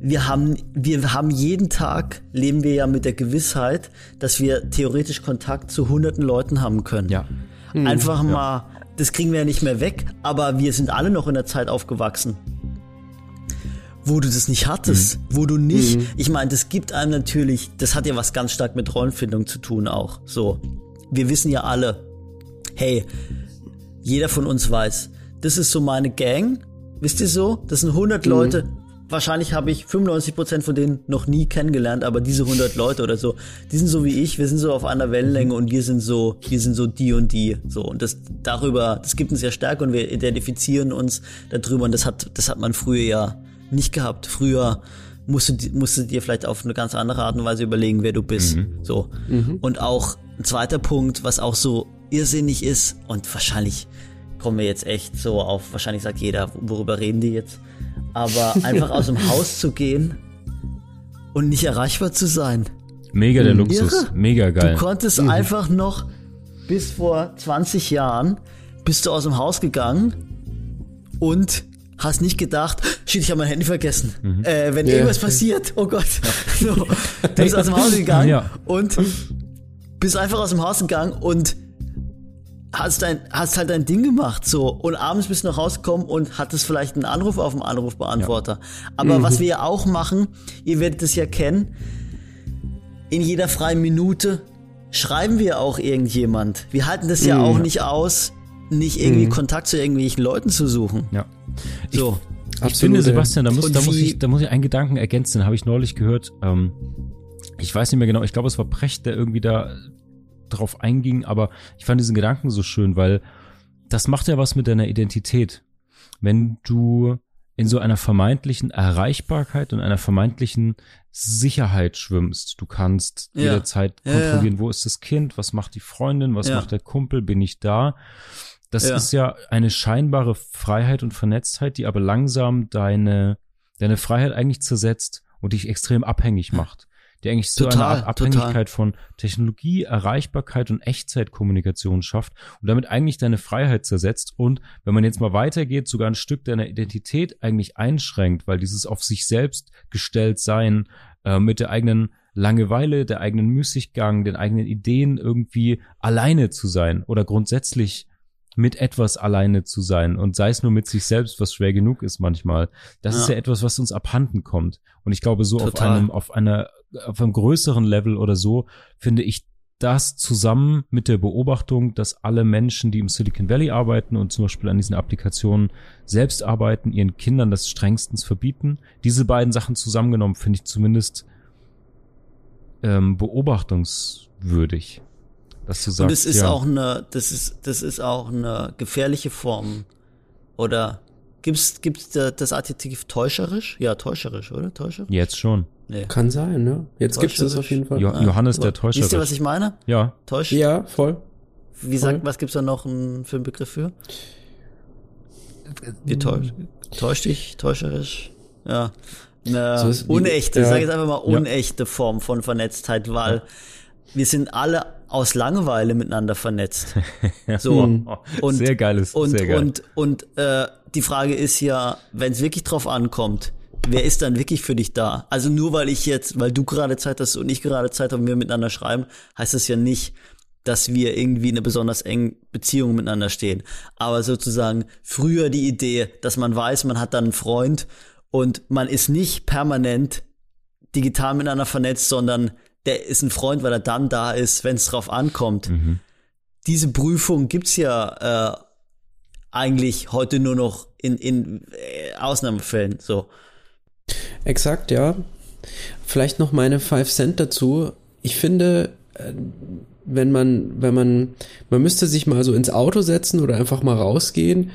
Wir haben, wir haben jeden Tag, leben wir ja mit der Gewissheit, dass wir theoretisch Kontakt zu hunderten Leuten haben können. ja. Einfach mal, das kriegen wir ja nicht mehr weg, aber wir sind alle noch in der Zeit aufgewachsen. Wo du das nicht hattest, wo du nicht, ich meine, das gibt einem natürlich, das hat ja was ganz stark mit Rollenfindung zu tun auch. So, wir wissen ja alle, hey, jeder von uns weiß, das ist so meine Gang, wisst ihr so? Das sind 100 Leute. Wahrscheinlich habe ich 95% von denen noch nie kennengelernt, aber diese 100 Leute oder so, die sind so wie ich, wir sind so auf einer Wellenlänge und wir sind so, wir sind so die und die, so. Und das darüber, das gibt uns ja Stärke und wir identifizieren uns darüber und das hat, das hat man früher ja nicht gehabt. Früher musst du, musst du dir vielleicht auf eine ganz andere Art und Weise überlegen, wer du bist, so. Und auch ein zweiter Punkt, was auch so irrsinnig ist und wahrscheinlich kommen wir jetzt echt so auf, wahrscheinlich sagt jeder, worüber reden die jetzt? Aber [LAUGHS] einfach aus dem Haus zu gehen und nicht erreichbar zu sein. Mega der Luxus, Irre. mega geil. Du konntest einfach noch bis vor 20 Jahren bist du aus dem Haus gegangen und hast nicht gedacht, shit, ich habe mein Handy vergessen. Mhm. Äh, wenn Ja. irgendwas passiert, oh Gott. [LAUGHS] So, du bist aus dem Haus gegangen [LAUGHS] Ja. und bist einfach aus dem Haus gegangen und hast dein, hast halt dein Ding gemacht, so. Und abends bist du noch rausgekommen und hattest vielleicht einen Anruf auf dem Anrufbeantworter. Aber was wir ja auch machen, ihr werdet es ja kennen, in jeder freien Minute schreiben wir auch irgendjemand. Wir halten das ja auch nicht aus, nicht irgendwie Kontakt zu irgendwelchen Leuten zu suchen. ja. So. Ich Absolut, finde, ja. Sebastian, da muss, da, muss ich, da muss ich einen Gedanken ergänzen, den habe ich neulich gehört. Ähm, ich weiß nicht mehr genau, ich glaube, es war Precht, der irgendwie da drauf einging, aber ich fand diesen Gedanken so schön, weil das macht ja was mit deiner Identität. Wenn du in so einer vermeintlichen Erreichbarkeit und einer vermeintlichen Sicherheit schwimmst. Du kannst Ja. jederzeit Ja, ja. kontrollieren, wo ist das Kind, was macht die Freundin, was Ja. macht der Kumpel, bin ich da. Das Ja. ist ja eine scheinbare Freiheit und Vernetztheit, die aber langsam deine, deine Freiheit eigentlich zersetzt und dich extrem abhängig macht. Die eigentlich so Total, eine Art Abhängigkeit von Technologie, Erreichbarkeit und Echtzeitkommunikation schafft und damit eigentlich deine Freiheit zersetzt und wenn man jetzt mal weitergeht, sogar ein Stück deiner Identität eigentlich einschränkt, weil dieses auf sich selbst gestellt sein äh, mit der eigenen Langeweile, der eigenen Müßiggang, den eigenen Ideen irgendwie alleine zu sein oder grundsätzlich mit etwas alleine zu sein und sei es nur mit sich selbst, was schwer genug ist manchmal. Das Ja. ist ja etwas, was uns abhanden kommt. Und ich glaube, so auf Total. einem, auf einer, auf einem größeren Level oder so, finde ich das zusammen mit der Beobachtung, dass alle Menschen, die im Silicon Valley arbeiten und zum Beispiel an diesen Applikationen selbst arbeiten, ihren Kindern das strengstens verbieten. Diese beiden Sachen zusammengenommen finde ich zumindest ähm, beobachtungswürdig. Dass du sagst, Und es ist ja, auch eine, das ist, das ist auch eine gefährliche Form. Oder gibt's, gibt's da das Adjektiv täuscherisch? Ja, täuscherisch, oder? Täuscherisch? jetzt schon. Nee. Kann sein, ne? Jetzt gibt es auf jeden Fall. Jo Johannes der Wisst ihr, was Täuscherisch. ich meine? Ja, Täusch? Ja, voll. Wie sagt, was gibt's da noch für einen Begriff für? Wie täuscht, täuscht dich, täuscherisch? Ja. Eine So ist wie- unechte, ja. sag jetzt einfach mal unechte Form von Vernetztheit, weil wir sind alle aus Langeweile miteinander vernetzt. [LAUGHS] So. Und, Oh, sehr geiles, und, sehr geil. Und, und äh, die Frage ist ja, wenn es wirklich drauf ankommt, wer ist dann wirklich für dich da? Also nur weil ich jetzt, weil du gerade Zeit hast und ich gerade Zeit habe und wir miteinander schreiben, heißt das ja nicht, dass wir irgendwie in einer besonders engen Beziehung miteinander stehen. Aber sozusagen früher die Idee, dass man weiß, man hat dann einen Freund und man ist nicht permanent digital miteinander vernetzt, sondern der ist ein Freund, weil er dann da ist, wenn es drauf ankommt. Mhm. Diese Prüfung gibt's ja äh, eigentlich heute nur noch in, in äh, Ausnahmefällen. So. Exakt, ja. Vielleicht noch meine 5 Cent dazu. Ich finde, äh, wenn man, wenn man, man müsste sich mal so ins Auto setzen oder einfach mal rausgehen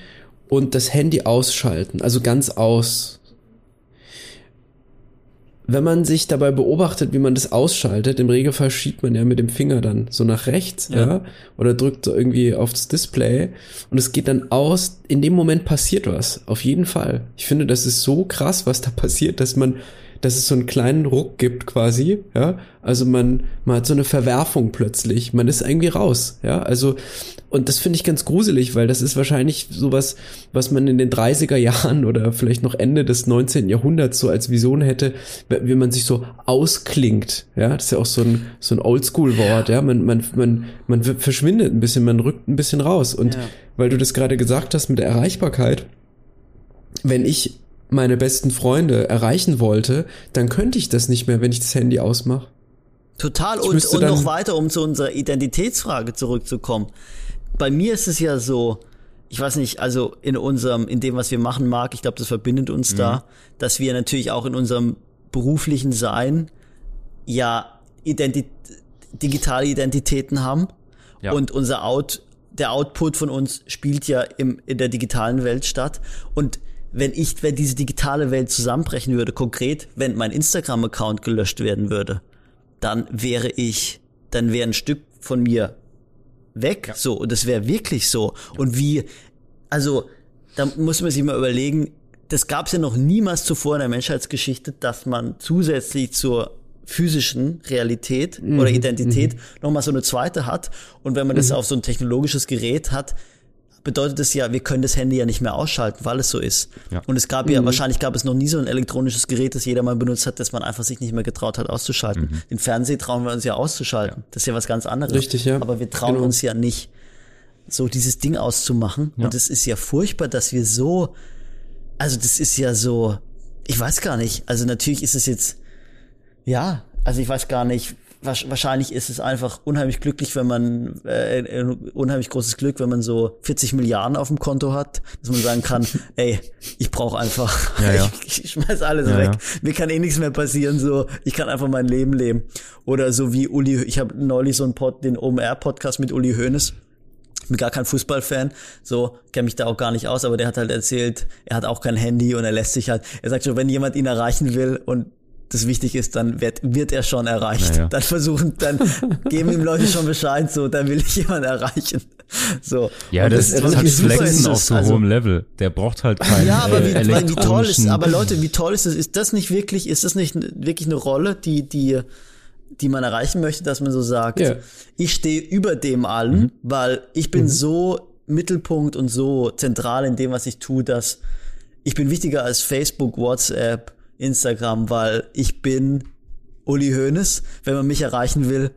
und das Handy ausschalten, also ganz aus. Wenn man sich dabei beobachtet, wie man das ausschaltet, im Regelfall schiebt man ja mit dem Finger dann so nach rechts, ja, Ja. oder drückt so irgendwie aufs Display und es geht dann aus. In dem Moment passiert was, auf jeden Fall. Ich finde, das ist so krass, was da [LAUGHS] passiert, dass man, dass es so einen kleinen Ruck gibt quasi, ja. Also man, man hat so eine Verwerfung plötzlich, man ist irgendwie raus, ja. Also und das finde ich ganz gruselig, weil das ist wahrscheinlich sowas, was man in den 30er Jahren [LAUGHS] oder vielleicht noch Ende des 19. Jahrhunderts so als Vision hätte, wie man sich so ausklingt. Ja, das ist ja auch so ein, so ein Oldschool-Wort. Ja, man, man, man, man verschwindet ein bisschen, man rückt ein bisschen raus. Und Ja. weil du das gerade gesagt hast mit der Erreichbarkeit, wenn ich meine besten Freunde erreichen wollte, dann könnte ich das nicht mehr, wenn ich das Handy ausmache. Total. Ich Und, und noch weiter, um zu unserer Identitätsfrage zurückzukommen. Bei mir ist es ja so, ich weiß nicht, also in unserem, in dem, was wir machen, Marc, ich glaube, das verbindet uns da, dass wir natürlich auch in unserem beruflichen Sein ja Identi digitale Identitäten haben. Ja. Und unser Out, der Output von uns spielt ja im, in der digitalen Welt statt. Und wenn ich, wenn diese digitale Welt zusammenbrechen würde, konkret, wenn mein Instagram-Account gelöscht werden würde, dann wäre ich, dann wäre ein Stück von mir weg. So, und das wäre wirklich so. Und wie, also, da muss man sich mal überlegen, das gab es ja noch niemals zuvor in der Menschheitsgeschichte, dass man zusätzlich zur physischen Realität oder Identität nochmal so eine zweite hat. Und wenn man das auf so ein technologisches Gerät hat, bedeutet das ja, wir können das Handy ja nicht mehr ausschalten, weil es so ist. Ja. Und es gab ja, wahrscheinlich gab es noch nie so ein elektronisches Gerät, das jeder mal benutzt hat, das man einfach sich nicht mehr getraut hat auszuschalten. Den Fernseher trauen wir uns ja auszuschalten. Das ist ja was ganz anderes. Richtig, ja. Aber wir trauen Genau. uns ja nicht, so dieses Ding auszumachen. Und es ist ja furchtbar, dass wir so, also das ist ja so, ich weiß gar nicht. Also natürlich ist es jetzt, ja, also ich weiß gar nicht. Wahrscheinlich ist es einfach unheimlich glücklich, wenn man äh, unheimlich großes Glück, wenn man so 40 Milliarden auf dem Konto hat, dass man sagen kann, [LAUGHS] ey, ich brauche einfach, Ja, ja. [LAUGHS] ich, ich schmeiß alles Ja, weg. Mir kann eh nichts mehr passieren, so ich kann einfach mein Leben leben. Oder so wie Uli, ich habe neulich so einen Pod, den OMR Podcast mit Uli Hoeneß ich bin gar kein Fußballfan, so kenne mich da auch gar nicht aus, aber der hat halt erzählt, er hat auch kein Handy und er lässt sich halt, er sagt schon, wenn jemand ihn erreichen will und das wichtig ist, dann wird, wird er schon erreicht. Ja, ja. Dann versuchen, dann geben ihm Leute schon Bescheid, so, dann will ich jemanden erreichen. So. Ja, Und das, das, halt super Flexen auf so also- hohem Level. Der braucht halt keinen ja, aber äh, wie, wie, wie toll ist, aber Leute, wie toll ist das? Ist das nicht wirklich, ist das nicht wirklich eine Rolle, die, die, die man erreichen möchte, dass man so sagt, Ja. ich stehe über dem allen, weil ich bin so Mittelpunkt und so zentral in dem, was ich tue, dass ich bin wichtiger als Facebook, WhatsApp, Instagram, weil ich bin Uli Hoeneß. Wenn man mich erreichen will,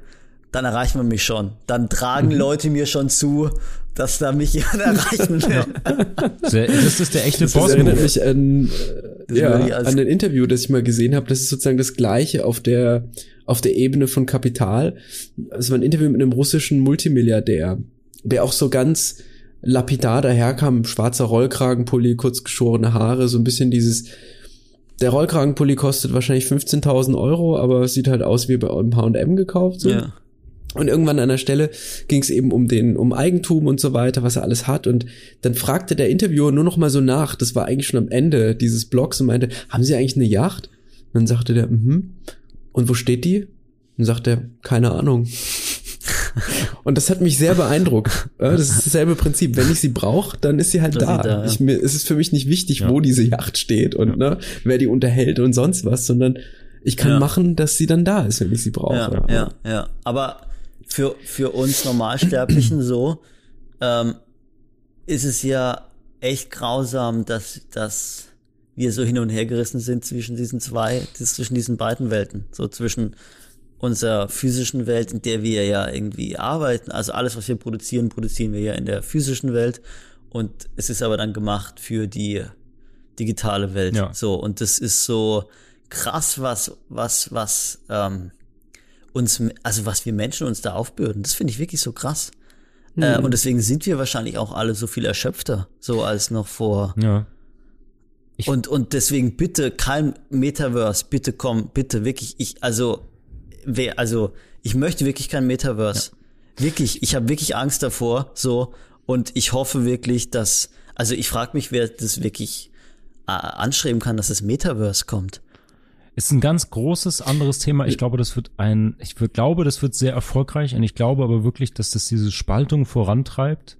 dann erreicht man mich schon. Dann tragen mhm. Leute mir schon zu, dass da mich [LAUGHS] jemand erreichen will. Das ist der echte Boss. Das erinnert mich an, ja, an ein Interview, das ich mal gesehen habe. Das ist sozusagen das Gleiche auf der auf der Ebene von Kapital. Es war ein Interview mit einem russischen Multimilliardär, der auch so ganz lapidar daherkam, schwarzer Rollkragenpulli, kurz geschorene Haare, so ein bisschen dieses der Rollkragenpulli kostet wahrscheinlich 15.000 Euro, aber es sieht halt aus wie bei einem H&M gekauft. So. Ja. Und irgendwann an der Stelle ging es eben um den, um Eigentum und so weiter, was er alles hat. Und dann fragte der Interviewer nur noch mal so nach, das war eigentlich schon am Ende dieses Blogs und meinte, haben Sie eigentlich eine Yacht? Und dann sagte der, mhm. Und wo steht die? Und sagte er, keine Ahnung. [LAUGHS] Und das hat mich sehr beeindruckt. Das ist dasselbe Prinzip. Wenn ich sie brauche, dann ist sie halt da. da ja. ich, mir, es ist für mich nicht wichtig, ja. wo diese Yacht steht und ja. ne, wer die unterhält und sonst was, sondern ich kann machen, dass sie dann da ist, wenn ich sie brauche. Ja, ja, ja. Aber für, für uns Normalsterblichen so, ähm, ist es ja echt grausam, dass, dass wir so hin und her gerissen sind zwischen diesen zwei, zwischen diesen beiden Welten. So zwischen unserer physischen Welt, in der wir ja irgendwie arbeiten. Also alles, was wir produzieren, produzieren wir ja in der physischen Welt. Und es ist aber dann gemacht für die digitale Welt. Ja. So, und das ist so krass, was, was, was, ähm, uns, also was wir Menschen uns da aufbürden. Das finde ich wirklich so krass. Mhm. Äh, und deswegen sind wir wahrscheinlich auch alle so viel erschöpfter, so als noch vor. Ja. Ich und, und deswegen bitte kein Metaverse, bitte komm, bitte wirklich, ich, also, wer, also, ich möchte wirklich kein Metaverse. Ja. Wirklich, ich habe wirklich Angst davor, so, und ich hoffe wirklich, dass, also ich frage mich, wer das wirklich äh, anstreben kann, dass das Metaverse kommt. Ist ein ganz großes anderes Thema. Ich glaube, das wird ein, ich glaube, das wird sehr erfolgreich und ich glaube aber wirklich, dass das diese Spaltung vorantreibt.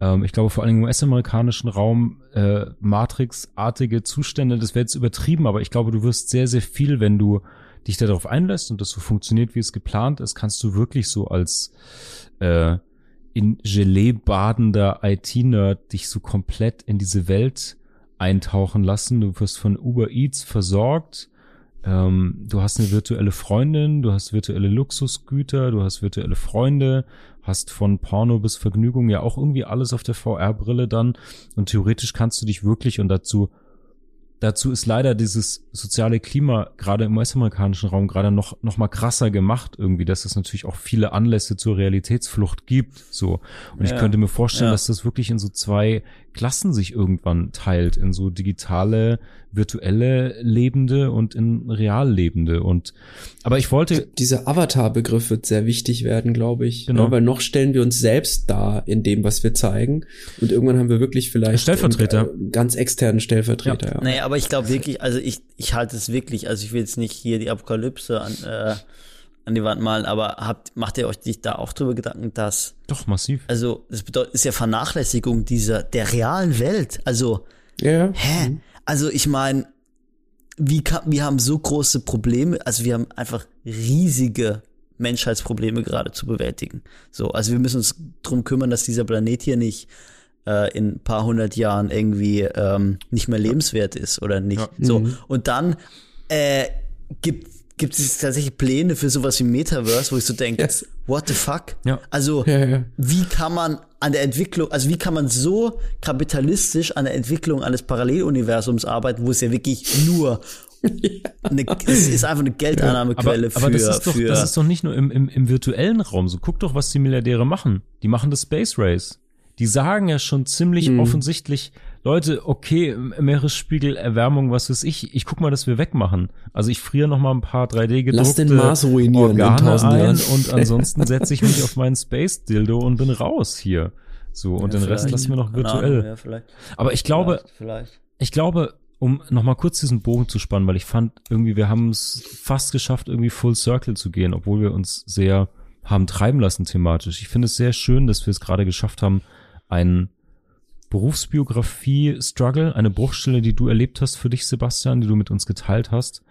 Ähm, ich glaube vor allem im US-amerikanischen Raum äh, Matrix-artige Zustände, das wäre jetzt übertrieben, aber ich glaube, du wirst sehr, sehr viel, wenn du dich darauf einlässt und das so funktioniert, wie es geplant ist, kannst du wirklich so als äh, in Gelee badender IT-Nerd dich so komplett in diese Welt eintauchen lassen. Du wirst von Uber Eats versorgt ähm, du hast eine virtuelle Freundin, du hast virtuelle Luxusgüter, du hast virtuelle Freunde, hast von Porno bis Vergnügung ja auch irgendwie alles auf der VR-Brille dann und theoretisch kannst du dich wirklich und dazu Dazu ist leider dieses soziale Klima gerade im US-amerikanischen Raum gerade noch noch mal krasser gemacht irgendwie, dass es natürlich auch viele Anlässe zur Realitätsflucht gibt. So und ja, ich könnte mir vorstellen, ja. dass das wirklich in so zwei Klassen sich irgendwann teilt, in so digitale, virtuelle Lebende und in real Lebende. Und aber ich wollte. Dieser Avatar-Begriff wird sehr wichtig werden, glaube ich. Genau. Ja, weil noch stellen wir uns selbst dar in dem, was wir zeigen. Und irgendwann haben wir wirklich vielleicht Stellvertreter. Einen, äh, ganz externen Stellvertreter. Ja. Ja. Naja, aber ich glaube wirklich, also ich, ich halte es wirklich, also ich will jetzt nicht hier die Apokalypse an. Äh, an die Wand malen, aber habt, macht ihr euch da auch drüber Gedanken, dass. Doch, massiv. Also, das bedeutet, ist ja Vernachlässigung dieser, der realen Welt. Also, ja. hä? Mhm. Also, ich meine, wie kann, wir haben so große Probleme, also wir haben einfach riesige Menschheitsprobleme gerade zu bewältigen. So, also wir müssen uns drum kümmern, dass dieser Planet hier nicht äh, in ein paar hundert Jahren irgendwie ähm, nicht mehr lebenswert ist oder nicht. Ja. So, mhm. und dann äh, gibt gibt es tatsächlich Pläne für sowas wie Metaverse, wo ich so denke, yes. what the fuck? Ja. Also, ja, ja. wie kann man an der Entwicklung, also wie kann man so kapitalistisch an der Entwicklung eines Paralleluniversums arbeiten, wo es ja wirklich nur [LAUGHS] eine, es ist einfach eine Geldeinnahmequelle aber, aber für, das ist doch, für das ist doch nicht nur im, im, im virtuellen Raum so. Guck doch, was die Milliardäre machen. Die machen das Space Race. Die sagen ja schon ziemlich mhm. offensichtlich, Leute, okay, Meeresspiegel, Erwärmung, was weiß ich, ich guck mal, dass wir wegmachen. Also ich friere noch mal ein paar 3D gedruckte Lass den Mars ruinieren Organe ein und [LAUGHS] ansonsten setze ich mich auf meinen Space Dildo und bin raus hier. So und ja, den Rest lassen wir noch virtuell. Ja, Aber ich glaube, vielleicht, vielleicht. ich glaube, um noch mal kurz diesen Bogen zu spannen, weil ich fand irgendwie, wir haben es fast geschafft, irgendwie Full Circle zu gehen, obwohl wir uns sehr haben treiben lassen thematisch. Ich finde es sehr schön, dass wir es gerade geschafft haben, einen Berufsbiografie-Struggle, eine Bruchstelle, die du erlebt hast für dich, Sebastian, die du mit uns geteilt hast,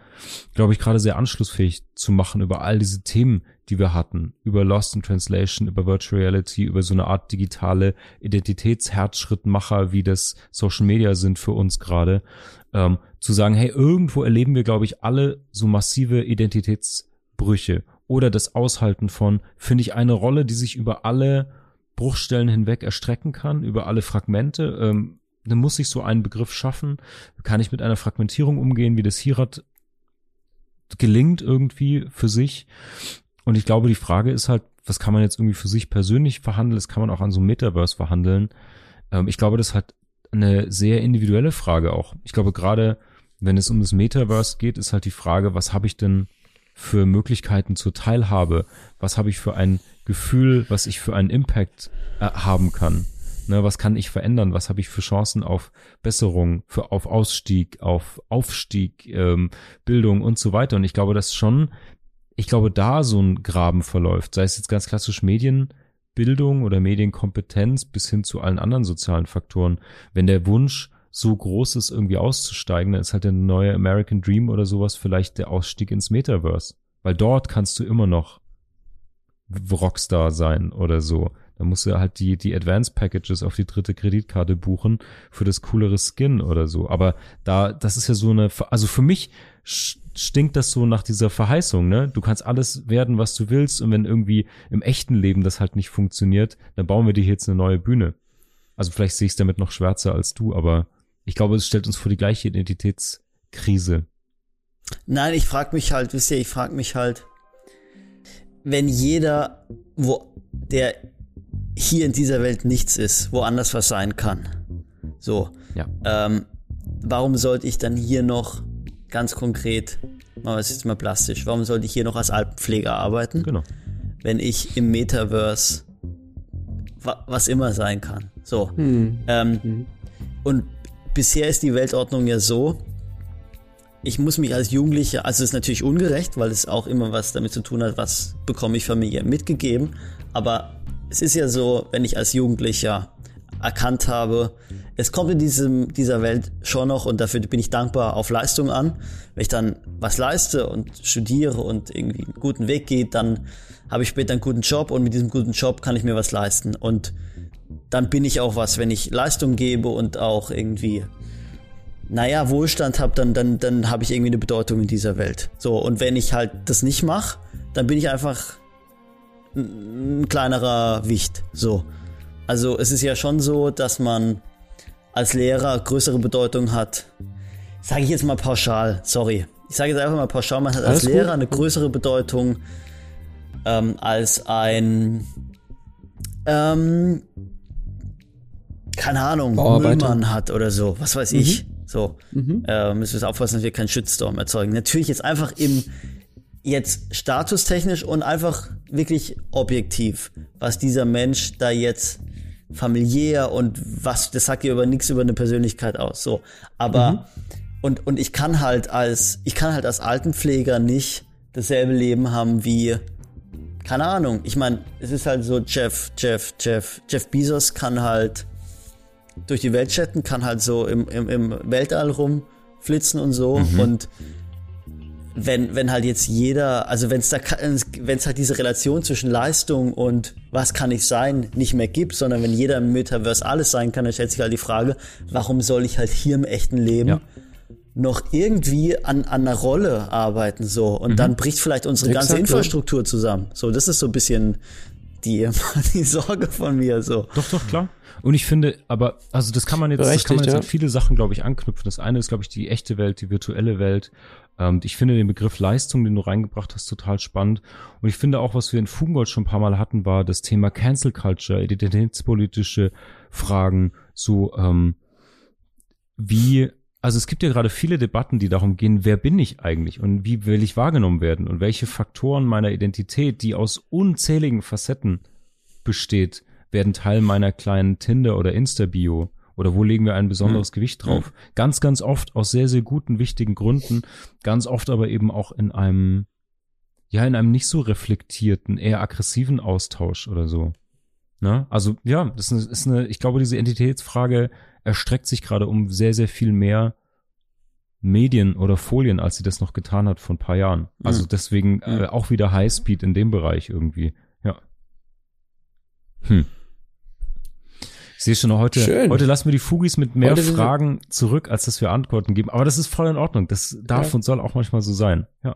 glaube ich, gerade sehr anschlussfähig zu machen über all diese Themen, die wir hatten, über Lost in Translation, über Virtual Reality, über so eine Art digitale Identitätsherzschrittmacher, wie das Social Media sind für uns gerade, ähm, zu sagen, hey, irgendwo erleben wir, glaube ich, alle so massive Identitätsbrüche. Oder das Aushalten von, finde ich eine Rolle, die sich über alle Bruchstellen hinweg erstrecken kann, über alle Fragmente. Ähm, dann muss ich so einen Begriff schaffen. Kann ich mit einer Fragmentierung umgehen, wie das Hirat gelingt irgendwie für sich. Und ich glaube, die Frage ist halt, was kann man jetzt irgendwie für sich persönlich verhandeln? Das kann man auch an so einem Metaverse verhandeln. Ähm, ich glaube, das halt eine sehr individuelle Frage auch. Ich glaube, gerade wenn es um das Metaverse geht, ist halt die Frage, was habe ich denn für Möglichkeiten zur Teilhabe? Was habe ich für ein Gefühl, was ich für einen Impact äh, haben kann? Ne, was kann ich verändern? Was habe ich für Chancen auf Besserung, für auf Ausstieg, auf Aufstieg, ähm, Bildung und so weiter? Und ich glaube, dass schon, ich glaube, da so ein Graben verläuft, sei es jetzt ganz klassisch Medienbildung oder Medienkompetenz bis hin zu allen anderen sozialen Faktoren. Wenn der Wunsch so groß ist, irgendwie auszusteigen, dann ist halt der neue American Dream oder sowas vielleicht der Ausstieg ins Metaverse. Weil dort kannst du immer noch Rockstar sein oder so. Da musst du halt die, die Advanced Packages auf die dritte Kreditkarte buchen für das coolere Skin oder so. Aber da, das ist ja so eine, also für mich stinkt das so nach dieser Verheißung, ne? Du kannst alles werden, was du willst und wenn irgendwie im echten Leben das halt nicht funktioniert, dann bauen wir dir jetzt eine neue Bühne. Also vielleicht sehe ich es damit noch schwärzer als du, aber ich glaube, es stellt uns vor die gleiche Identitätskrise. Nein, ich frage mich halt, wisst ihr, ich frage mich halt, wenn jeder, wo der hier in dieser Welt nichts ist, woanders was sein kann. So. Ja. Ähm, warum sollte ich dann hier noch ganz konkret, machen wir es jetzt mal plastisch, warum sollte ich hier noch als Alpenpfleger arbeiten? Genau. Wenn ich im Metaverse wa was immer sein kann. So. Hm. Ähm, Mhm. Und bisher ist die Weltordnung ja so, ich muss mich als Jugendlicher, also es ist natürlich ungerecht, weil es auch immer was damit zu tun hat, was bekomme ich von mir mitgegeben, aber es ist ja so, wenn ich als Jugendlicher erkannt habe, es kommt in diesem, dieser Welt schon noch, und dafür bin ich dankbar, auf Leistung an. Wenn ich dann was leiste und studiere und irgendwie einen guten Weg geht, dann habe ich später einen guten Job und mit diesem guten Job kann ich mir was leisten. Und dann bin ich auch was, wenn ich Leistung gebe und auch irgendwie, naja, Wohlstand habe, dann, dann, dann habe ich irgendwie eine Bedeutung in dieser Welt. So, und wenn ich halt das nicht mache, dann bin ich einfach ein kleinerer Wicht. So. Also es ist ja schon so, dass man als Lehrer größere Bedeutung hat. Sage ich jetzt mal pauschal, sorry. Ich sage jetzt einfach mal pauschal, man hat als Alles gut. Lehrer eine größere Bedeutung ähm, als ein ähm, keine Ahnung. Müllmann hat oder so, was weiß ich. So, Mhm. äh, müssen wir aufpassen, dass wir keinen Shitstorm erzeugen. Natürlich jetzt einfach im jetzt statustechnisch und einfach wirklich objektiv, was dieser Mensch da jetzt familiär und was, das sagt ja über nichts über eine Persönlichkeit aus. So, aber und und ich kann halt als ich kann halt als Altenpfleger nicht dasselbe Leben haben wie keine Ahnung. Ich meine, es ist halt so Jeff Jeff Jeff Jeff Bezos kann halt durch die Welt chatten, kann halt so im, im, im Weltall rumflitzen und so. Und wenn, wenn halt jetzt jeder, also wenn es da, wenn es halt diese Relation zwischen Leistung und was kann ich sein nicht mehr gibt, sondern wenn jeder im Metaverse alles sein kann, dann stellt sich halt die Frage, warum soll ich halt hier im echten Leben Ja. noch irgendwie an, an einer Rolle arbeiten so und dann bricht vielleicht unsere ganze Exakt, ja. Infrastruktur zusammen. So, das ist so ein bisschen die, [LAUGHS] die Sorge von mir so. Doch, doch, klar. Und ich finde, aber, also das kann man jetzt, das kann man jetzt ja. an viele Sachen, glaube ich, anknüpfen. Das eine ist, glaube ich, die echte Welt, die virtuelle Welt. Ähm, ich finde den Begriff Leistung, den du reingebracht hast, total spannend. Und ich finde auch, was wir in Fugengold schon ein paar Mal hatten, war das Thema Cancel Culture, identitätspolitische Fragen, so, ähm, wie, also es gibt ja gerade viele Debatten, die darum gehen, wer bin ich eigentlich und wie will ich wahrgenommen werden und welche Faktoren meiner Identität, die aus unzähligen Facetten besteht, werden Teil meiner kleinen Tinder- oder Insta-Bio oder wo legen wir ein besonderes Gewicht drauf? Ganz, ganz oft aus sehr, sehr guten, wichtigen Gründen, ganz oft aber eben auch in einem, ja, in einem nicht so reflektierten, eher aggressiven Austausch oder so. Ne? Also ja, das ist eine, ist eine, ich glaube, diese Identitätsfrage erstreckt sich gerade um sehr, sehr viel mehr Medien oder Folien, als sie das noch getan hat vor ein paar Jahren. Also deswegen äh, auch wieder Highspeed in dem Bereich irgendwie. Ja. Hm. Ich sehe schon heute, Schön. heute lassen wir die Fugis mit mehr Heute Fragen zurück, als dass wir Antworten geben. Aber das ist voll in Ordnung. Das darf Ja. und soll auch manchmal so sein. Ja.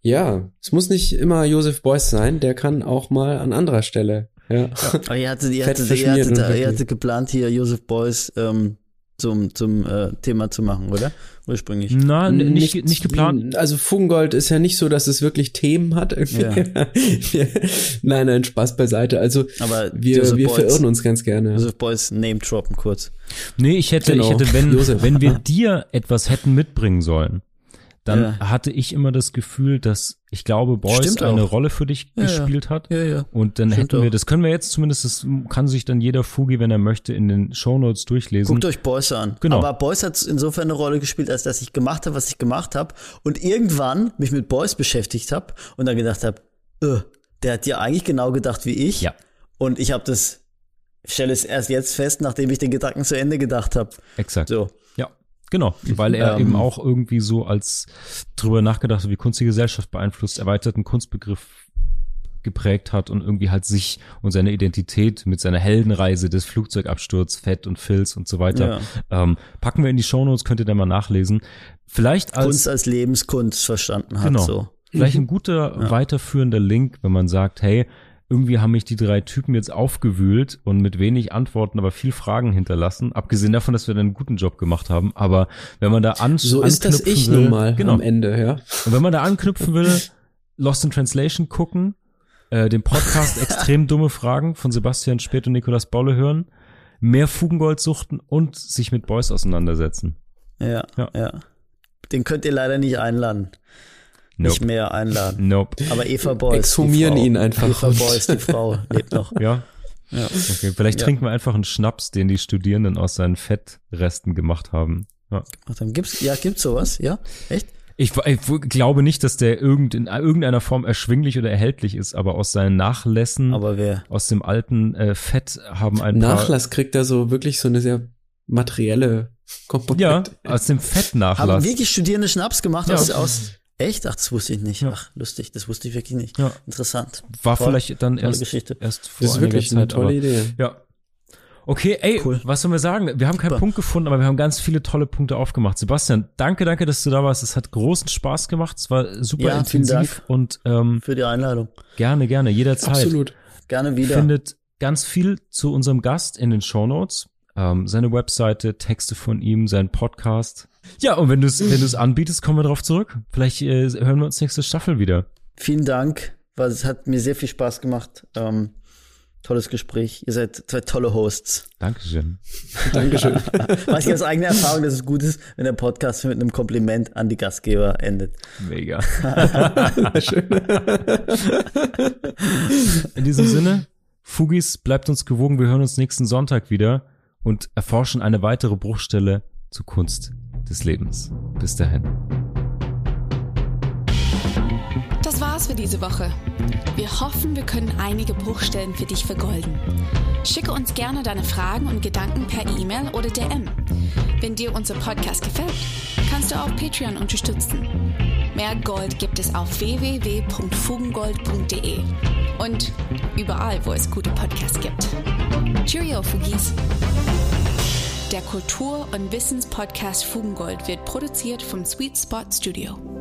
Ja, es muss nicht immer Joseph Beuys sein, der kann auch mal an anderer Stelle. Ja. Aber ihr hattet, ihr hattet, ihr hattet, ihr hattet geplant, hier Joseph Beuys ähm, zum, zum äh, Thema zu machen, oder? Ursprünglich. Na, n- nicht, nicht geplant. Also Fugengold ist ja nicht so, dass es wirklich Themen hat. irgendwie. [LAUGHS] nein, nein, Spaß beiseite. Also Aber wir, Joseph wir Beuys- verirren uns ganz gerne. Joseph Beuys Name droppen kurz. Nee, ich hätte, Genau. ich hätte, wenn, Josef. wenn wir [LAUGHS] dir etwas hätten mitbringen sollen, dann Ja. hatte ich immer das Gefühl, dass ich glaube, Beuys Stimmt eine. Rolle für dich Ja, ja. gespielt hat. Ja, ja. Und dann Stimmt hätten wir, das können wir jetzt zumindest, das kann sich dann jeder Fugi, wenn er möchte, in den Shownotes durchlesen. Guckt euch Beuys an. Genau. Aber Beuys hat insofern eine Rolle gespielt, als dass ich gemacht habe, was ich gemacht habe und irgendwann mich mit Beuys beschäftigt habe und dann gedacht habe, äh, der hat ja eigentlich genau gedacht wie ich. Ja. Und ich habe das, ich stelle es erst jetzt fest, nachdem ich den Gedanken zu Ende gedacht habe. Exakt. So. Ja, genau. Weil er Ähm. eben auch irgendwie so als drüber nachgedacht hat, wie Kunst die Gesellschaft beeinflusst, erweiterten Kunstbegriff geprägt hat und irgendwie halt sich und seine Identität mit seiner Heldenreise des Flugzeugabsturz, Fett und Filz und so weiter. Ähm, packen wir in die Shownotes, könnt ihr dann mal nachlesen. Vielleicht als Kunst als Lebenskunst verstanden hat. Genau. So. Vielleicht ein guter weiterführender Link, wenn man sagt, hey, irgendwie haben mich die drei Typen jetzt aufgewühlt und mit wenig Antworten, aber viel Fragen hinterlassen. Abgesehen davon, dass wir dann einen guten Job gemacht haben. Aber wenn man da an, so ist das anknüpfen ich will, nun mal genau. am Ende, ja. Und wenn man da anknüpfen will, Lost in Translation gucken, äh, den Podcast [LAUGHS] Extrem dumme Fragen von Sebastian Speth und Nikolaus Bolle hören, mehr Fugengold suchten und sich mit Boys auseinandersetzen. Ja, Ja. ja. Den könnt ihr leider nicht einladen. Nicht Nope. mehr einladen. Nope. Aber Eva Beuys. die Exhumieren Frau. ihn einfach. Eva Beuys, die Frau, lebt noch. Ja. Ja. Okay, vielleicht Ja. trinken wir einfach einen Schnaps, den die Studierenden aus seinen Fettresten gemacht haben. Ja. Ach, dann gibt's, ja, gibt's sowas? Ja? Echt? Ich, ich glaube nicht, dass der irgend, in irgendeiner Form erschwinglich oder erhältlich ist, aber aus seinen Nachlässen, Aber wer? aus dem alten äh, Fett haben ein paar. Nachlass kriegt da so wirklich so eine sehr materielle Komponente. Ja, aus dem Haben Fettnachlass. wirklich Studierende Schnaps gemacht Ja. aus, aus Echt? Ach, das wusste ich nicht. Ja. Ach, lustig, das wusste ich wirklich nicht. Ja. Interessant. War Toll. vielleicht dann Tolle erst, Geschichte. erst vor Das ist wirklich Zeit, eine tolle aber, Idee. Ja. Okay, ey, Cool. was sollen wir sagen? Wir haben keinen Super. Punkt gefunden, aber wir haben ganz viele tolle Punkte aufgemacht. Sebastian, danke, danke, dass du da warst. Es hat großen Spaß gemacht. Es war super Ja, intensiv und ähm, Für die Einladung. gerne, gerne, jederzeit. Absolut. Gerne wieder. Findet ganz viel zu unserem Gast in den Shownotes. Ähm, seine Webseite, Texte von ihm, sein Podcast. Ja, und wenn du es wenn du's anbietest, kommen wir drauf zurück. Vielleicht äh, hören wir uns nächste Staffel wieder. Vielen Dank. Weil es hat mir sehr viel Spaß gemacht. Ähm, tolles Gespräch. Ihr seid zwei tolle Hosts. Dankeschön. [LAUGHS] Dankeschön. Weiß ich aus eigener Erfahrung, dass es gut ist, wenn der Podcast mit einem Kompliment an die Gastgeber endet. Mega. [LAUGHS] In diesem Sinne, Fugis, bleibt uns gewogen. Wir hören uns nächsten Sonntag wieder und erforschen eine weitere Bruchstelle zur Kunst des Lebens. Bis dahin. Das war's für diese Woche. Wir hoffen, wir können einige Bruchstellen für dich vergolden. Schicke uns gerne deine Fragen und Gedanken per E-Mail oder DM. Wenn dir unser Podcast gefällt, kannst du auch Patreon unterstützen. Mehr Gold gibt es auf www.fugengold.de und überall, wo es gute Podcasts gibt. Cheerio, Fugis! Der Kultur- und Wissenspodcast Fugengold wird produziert vom Sweet Spot Studio.